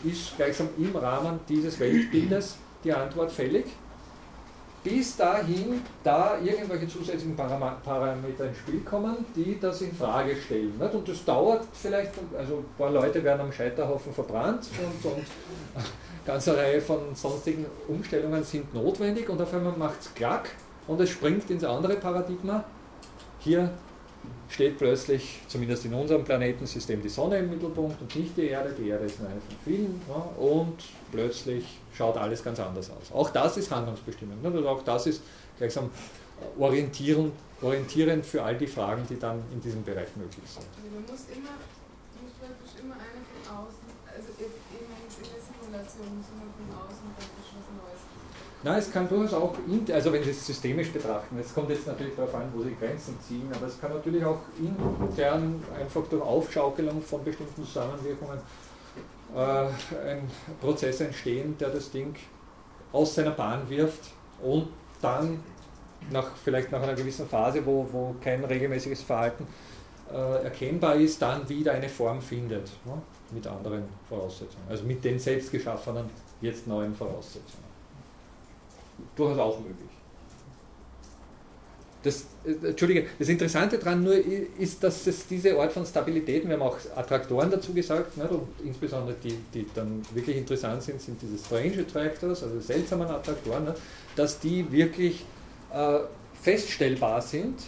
ist gleichsam im Rahmen dieses Weltbildes die Antwort fällig bis dahin da irgendwelche zusätzlichen Parameter ins Spiel kommen, die das in Frage stellen. Nicht? Und das dauert vielleicht, also ein paar Leute werden am Scheiterhaufen verbrannt und, und eine ganze Reihe von sonstigen Umstellungen sind notwendig und auf einmal macht es klack und es springt ins andere Paradigma. Hier steht plötzlich, zumindest in unserem Planetensystem, die Sonne im Mittelpunkt und nicht die Erde. Die Erde ist nur eine von vielen. Ja, und plötzlich schaut alles ganz anders aus. Auch das ist handlungsbestimmend. Ne? Also auch das ist gleichsam orientierend, orientierend für all die Fragen, die dann in diesem Bereich möglich sind. Also man muss immer, muss praktisch immer einer von außen, also in der Simulation muss immer von außen praktisch was Neues Nein, es kann durchaus auch, also wenn Sie es systemisch betrachten, es kommt jetzt natürlich darauf an, wo Sie Grenzen ziehen, aber es kann natürlich auch intern einfach durch Aufschaukelung von bestimmten Zusammenwirkungen ein Prozess entstehen, der das Ding aus seiner Bahn wirft und dann nach, vielleicht nach einer gewissen Phase, wo, wo kein regelmäßiges Verhalten äh, erkennbar ist, dann wieder eine Form findet, ja, mit anderen Voraussetzungen, also mit den selbstgeschaffenen, jetzt neuen Voraussetzungen durchaus auch möglich. Das, äh, Entschuldige, das Interessante daran nur ist, dass es diese Art von Stabilität, wir haben auch Attraktoren dazu gesagt, ne, insbesondere die, die dann wirklich interessant sind, sind diese Strange Attractors, also seltsamen Attraktoren, ne, dass die wirklich äh, feststellbar sind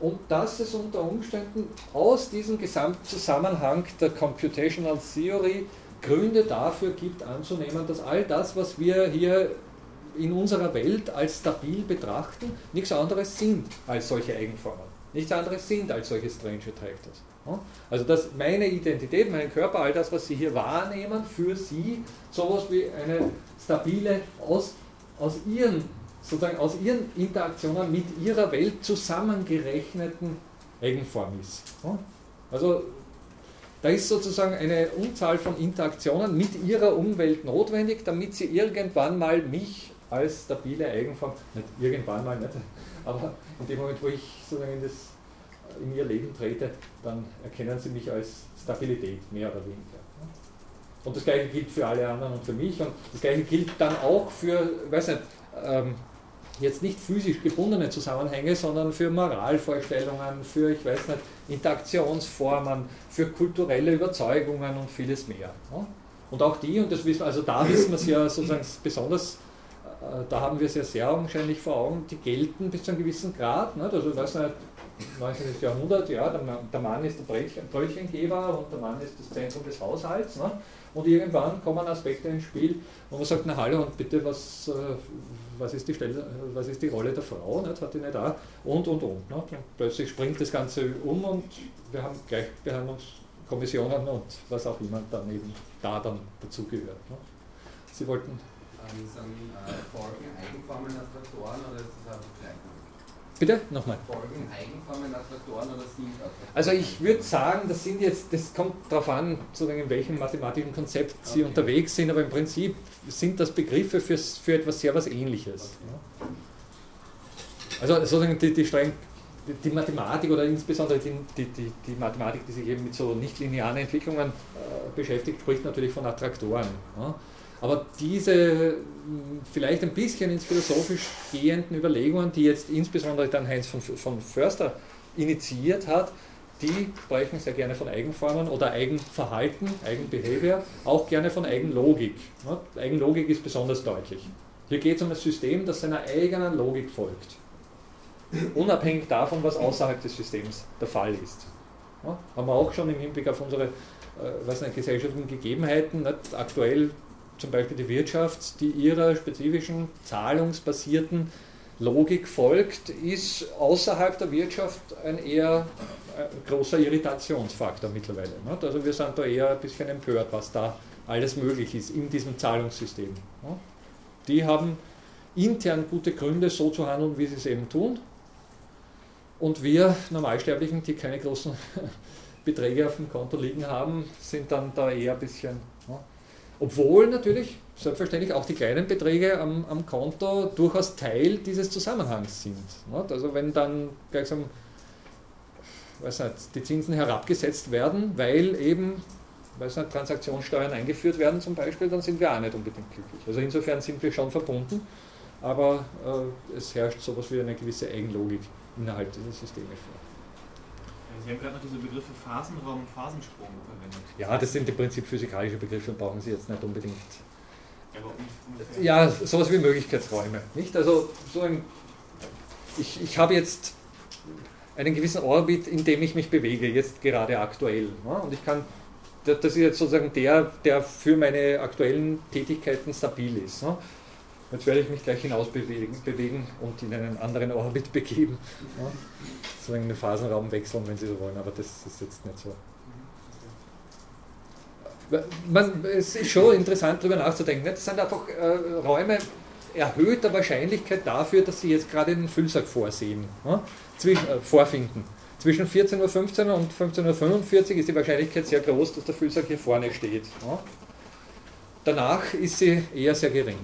und dass es unter Umständen aus diesem Gesamtzusammenhang der Computational Theory Gründe dafür gibt anzunehmen, dass all das, was wir hier in unserer Welt als stabil betrachten, nichts anderes sind als solche Eigenformen. Nichts anderes sind als solche Strange Attractors. Also dass meine Identität, mein Körper, all das, was Sie hier wahrnehmen, für Sie sowas wie eine stabile, aus, aus Ihren, sozusagen aus Ihren Interaktionen mit Ihrer Welt zusammengerechneten Eigenform ist. Also da ist sozusagen eine Unzahl von Interaktionen mit ihrer Umwelt notwendig, damit sie irgendwann mal mich als stabile Eigenform, nicht irgendwann mal nicht, aber in dem Moment, wo ich sozusagen in, das, in ihr Leben trete, dann erkennen sie mich als Stabilität, mehr oder weniger. Und das gleiche gilt für alle anderen und für mich und das gleiche gilt dann auch für, weiß nicht, ähm, jetzt nicht physisch gebundene Zusammenhänge, sondern für Moralvorstellungen, für, ich weiß nicht, Interaktionsformen, für kulturelle Überzeugungen und vieles mehr. Und auch die, und das wissen, also da wissen wir es ja sozusagen besonders, da haben wir es ja sehr augenscheinlich vor Augen, die gelten bis zu einem gewissen Grad. Also ich weiß nicht, 19. Jahrhundert, ja, der, Mann ist der Brötchengeber und der Mann ist das Zentrum des Haushalts. Ne? Und irgendwann kommen Aspekte ins Spiel, wo man sagt, na hallo und bitte, was, äh, was, ist, die Stelle, was ist die Rolle der Frau, nicht? hat die nicht da und und und. Ne? Plötzlich springt das Ganze um und wir haben Gleichbehandlungskommissionen und was auch immer dann eben da dann dazugehört. Ne? Sie wollten. Ähm, sind äh, Folgen Eigenformen als Faktoren oder ist das einfach gleich? Bitte? Nochmal. Folgen Eigenformen als Faktoren oder sind Also ich würde sagen, das sind jetzt, das kommt darauf an, sozusagen in welchem mathematischen Konzept Sie okay. unterwegs sind, aber im Prinzip sind das Begriffe für, für etwas sehr was ähnliches. Okay. Also sozusagen die, die streng die Mathematik oder insbesondere die, die, die, die, Mathematik, die sich eben mit so nichtlinearen Entwicklungen äh, beschäftigt, spricht natürlich von Attraktoren. Ja. Aber diese vielleicht ein bisschen ins philosophisch gehenden Überlegungen, die jetzt insbesondere dann Heinz von, von Förster initiiert hat, die sprechen sehr gerne von Eigenformen oder Eigenverhalten, Eigenbehavior, auch gerne von Eigenlogik. Eigenlogik ist besonders deutlich. Hier geht es um ein System, das seiner eigenen Logik folgt. Unabhängig davon, was außerhalb des Systems der Fall ist. Haben wir auch schon im Hinblick auf unsere äh, was nicht, gesellschaftlichen Gegebenheiten. Nicht? Aktuell zum Beispiel die Wirtschaft, die ihrer spezifischen zahlungsbasierten Logik folgt, ist außerhalb der Wirtschaft ein eher äh, großer Irritationsfaktor mittlerweile. Also wir sind da eher ein bisschen empört, was da alles möglich ist in diesem Zahlungssystem. Die haben intern gute Gründe, so zu handeln, wie sie es eben tun. Und wir Normalsterblichen, die keine großen Beträge auf dem Konto liegen haben, sind dann da eher ein bisschen obwohl natürlich selbstverständlich auch die kleinen Beträge am, am Konto durchaus Teil dieses Zusammenhangs sind. Nicht? Also wenn dann gleichsam weiß nicht, die Zinsen herabgesetzt werden, weil eben weiß nicht, Transaktionssteuern eingeführt werden zum Beispiel, dann sind wir auch nicht unbedingt glücklich. Also insofern sind wir schon verbunden, aber äh, es herrscht sowas wie eine gewisse Eigenlogik innerhalb dieser Systeme vor. Sie haben gerade noch diese Begriffe Phasenraum und Phasensprung verwendet. Ja, das sind im Prinzip physikalische Begriffe und brauchen Sie jetzt nicht unbedingt. Ja, sowas wie Möglichkeitsräume. Nicht? Also so ein, ich, ich habe jetzt einen gewissen Orbit, in dem ich mich bewege, jetzt gerade aktuell. Ne? Und ich kann, das ist jetzt sozusagen der, der für meine aktuellen Tätigkeiten stabil ist. Ne? Jetzt werde ich mich gleich hinaus bewegen, bewegen und in einen anderen Orbit begeben. Ja. So einen Phasenraum wechseln, wenn Sie so wollen, aber das ist jetzt nicht so. Man, es ist schon interessant darüber nachzudenken. Das sind einfach äh, Räume erhöhter Wahrscheinlichkeit dafür, dass Sie jetzt gerade den Füllsack vorsehen, ja? Zwischen, äh, vorfinden. Zwischen 14.15 Uhr und 15.45 Uhr ist die Wahrscheinlichkeit sehr groß, dass der Füllsack hier vorne steht. Ja? Danach ist sie eher sehr gering.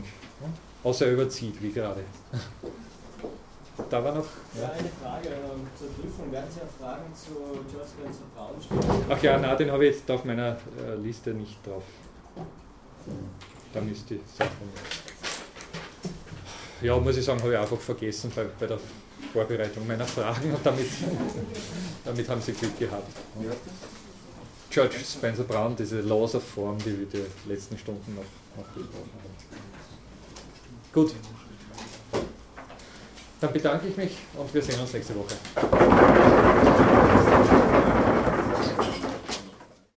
Außer er überzieht, wie gerade. Da war noch. Ja, eine Frage ähm, zur Prüfung. Werden Sie auch Fragen zu Jobscan zu Frauen stellen? Ach ja, na, den habe ich jetzt auf meiner äh, Liste nicht drauf. Da müsste ich Sachen. Ja, muss ich sagen, habe ich einfach vergessen bei, bei der Vorbereitung meiner Fragen und damit, damit haben Sie Glück gehabt. George Spencer Brown, diese Laws of Form, die wir die letzten Stunden noch, noch besprochen haben. Gut. Dann bedanke ich mich und wir sehen uns nächste Woche.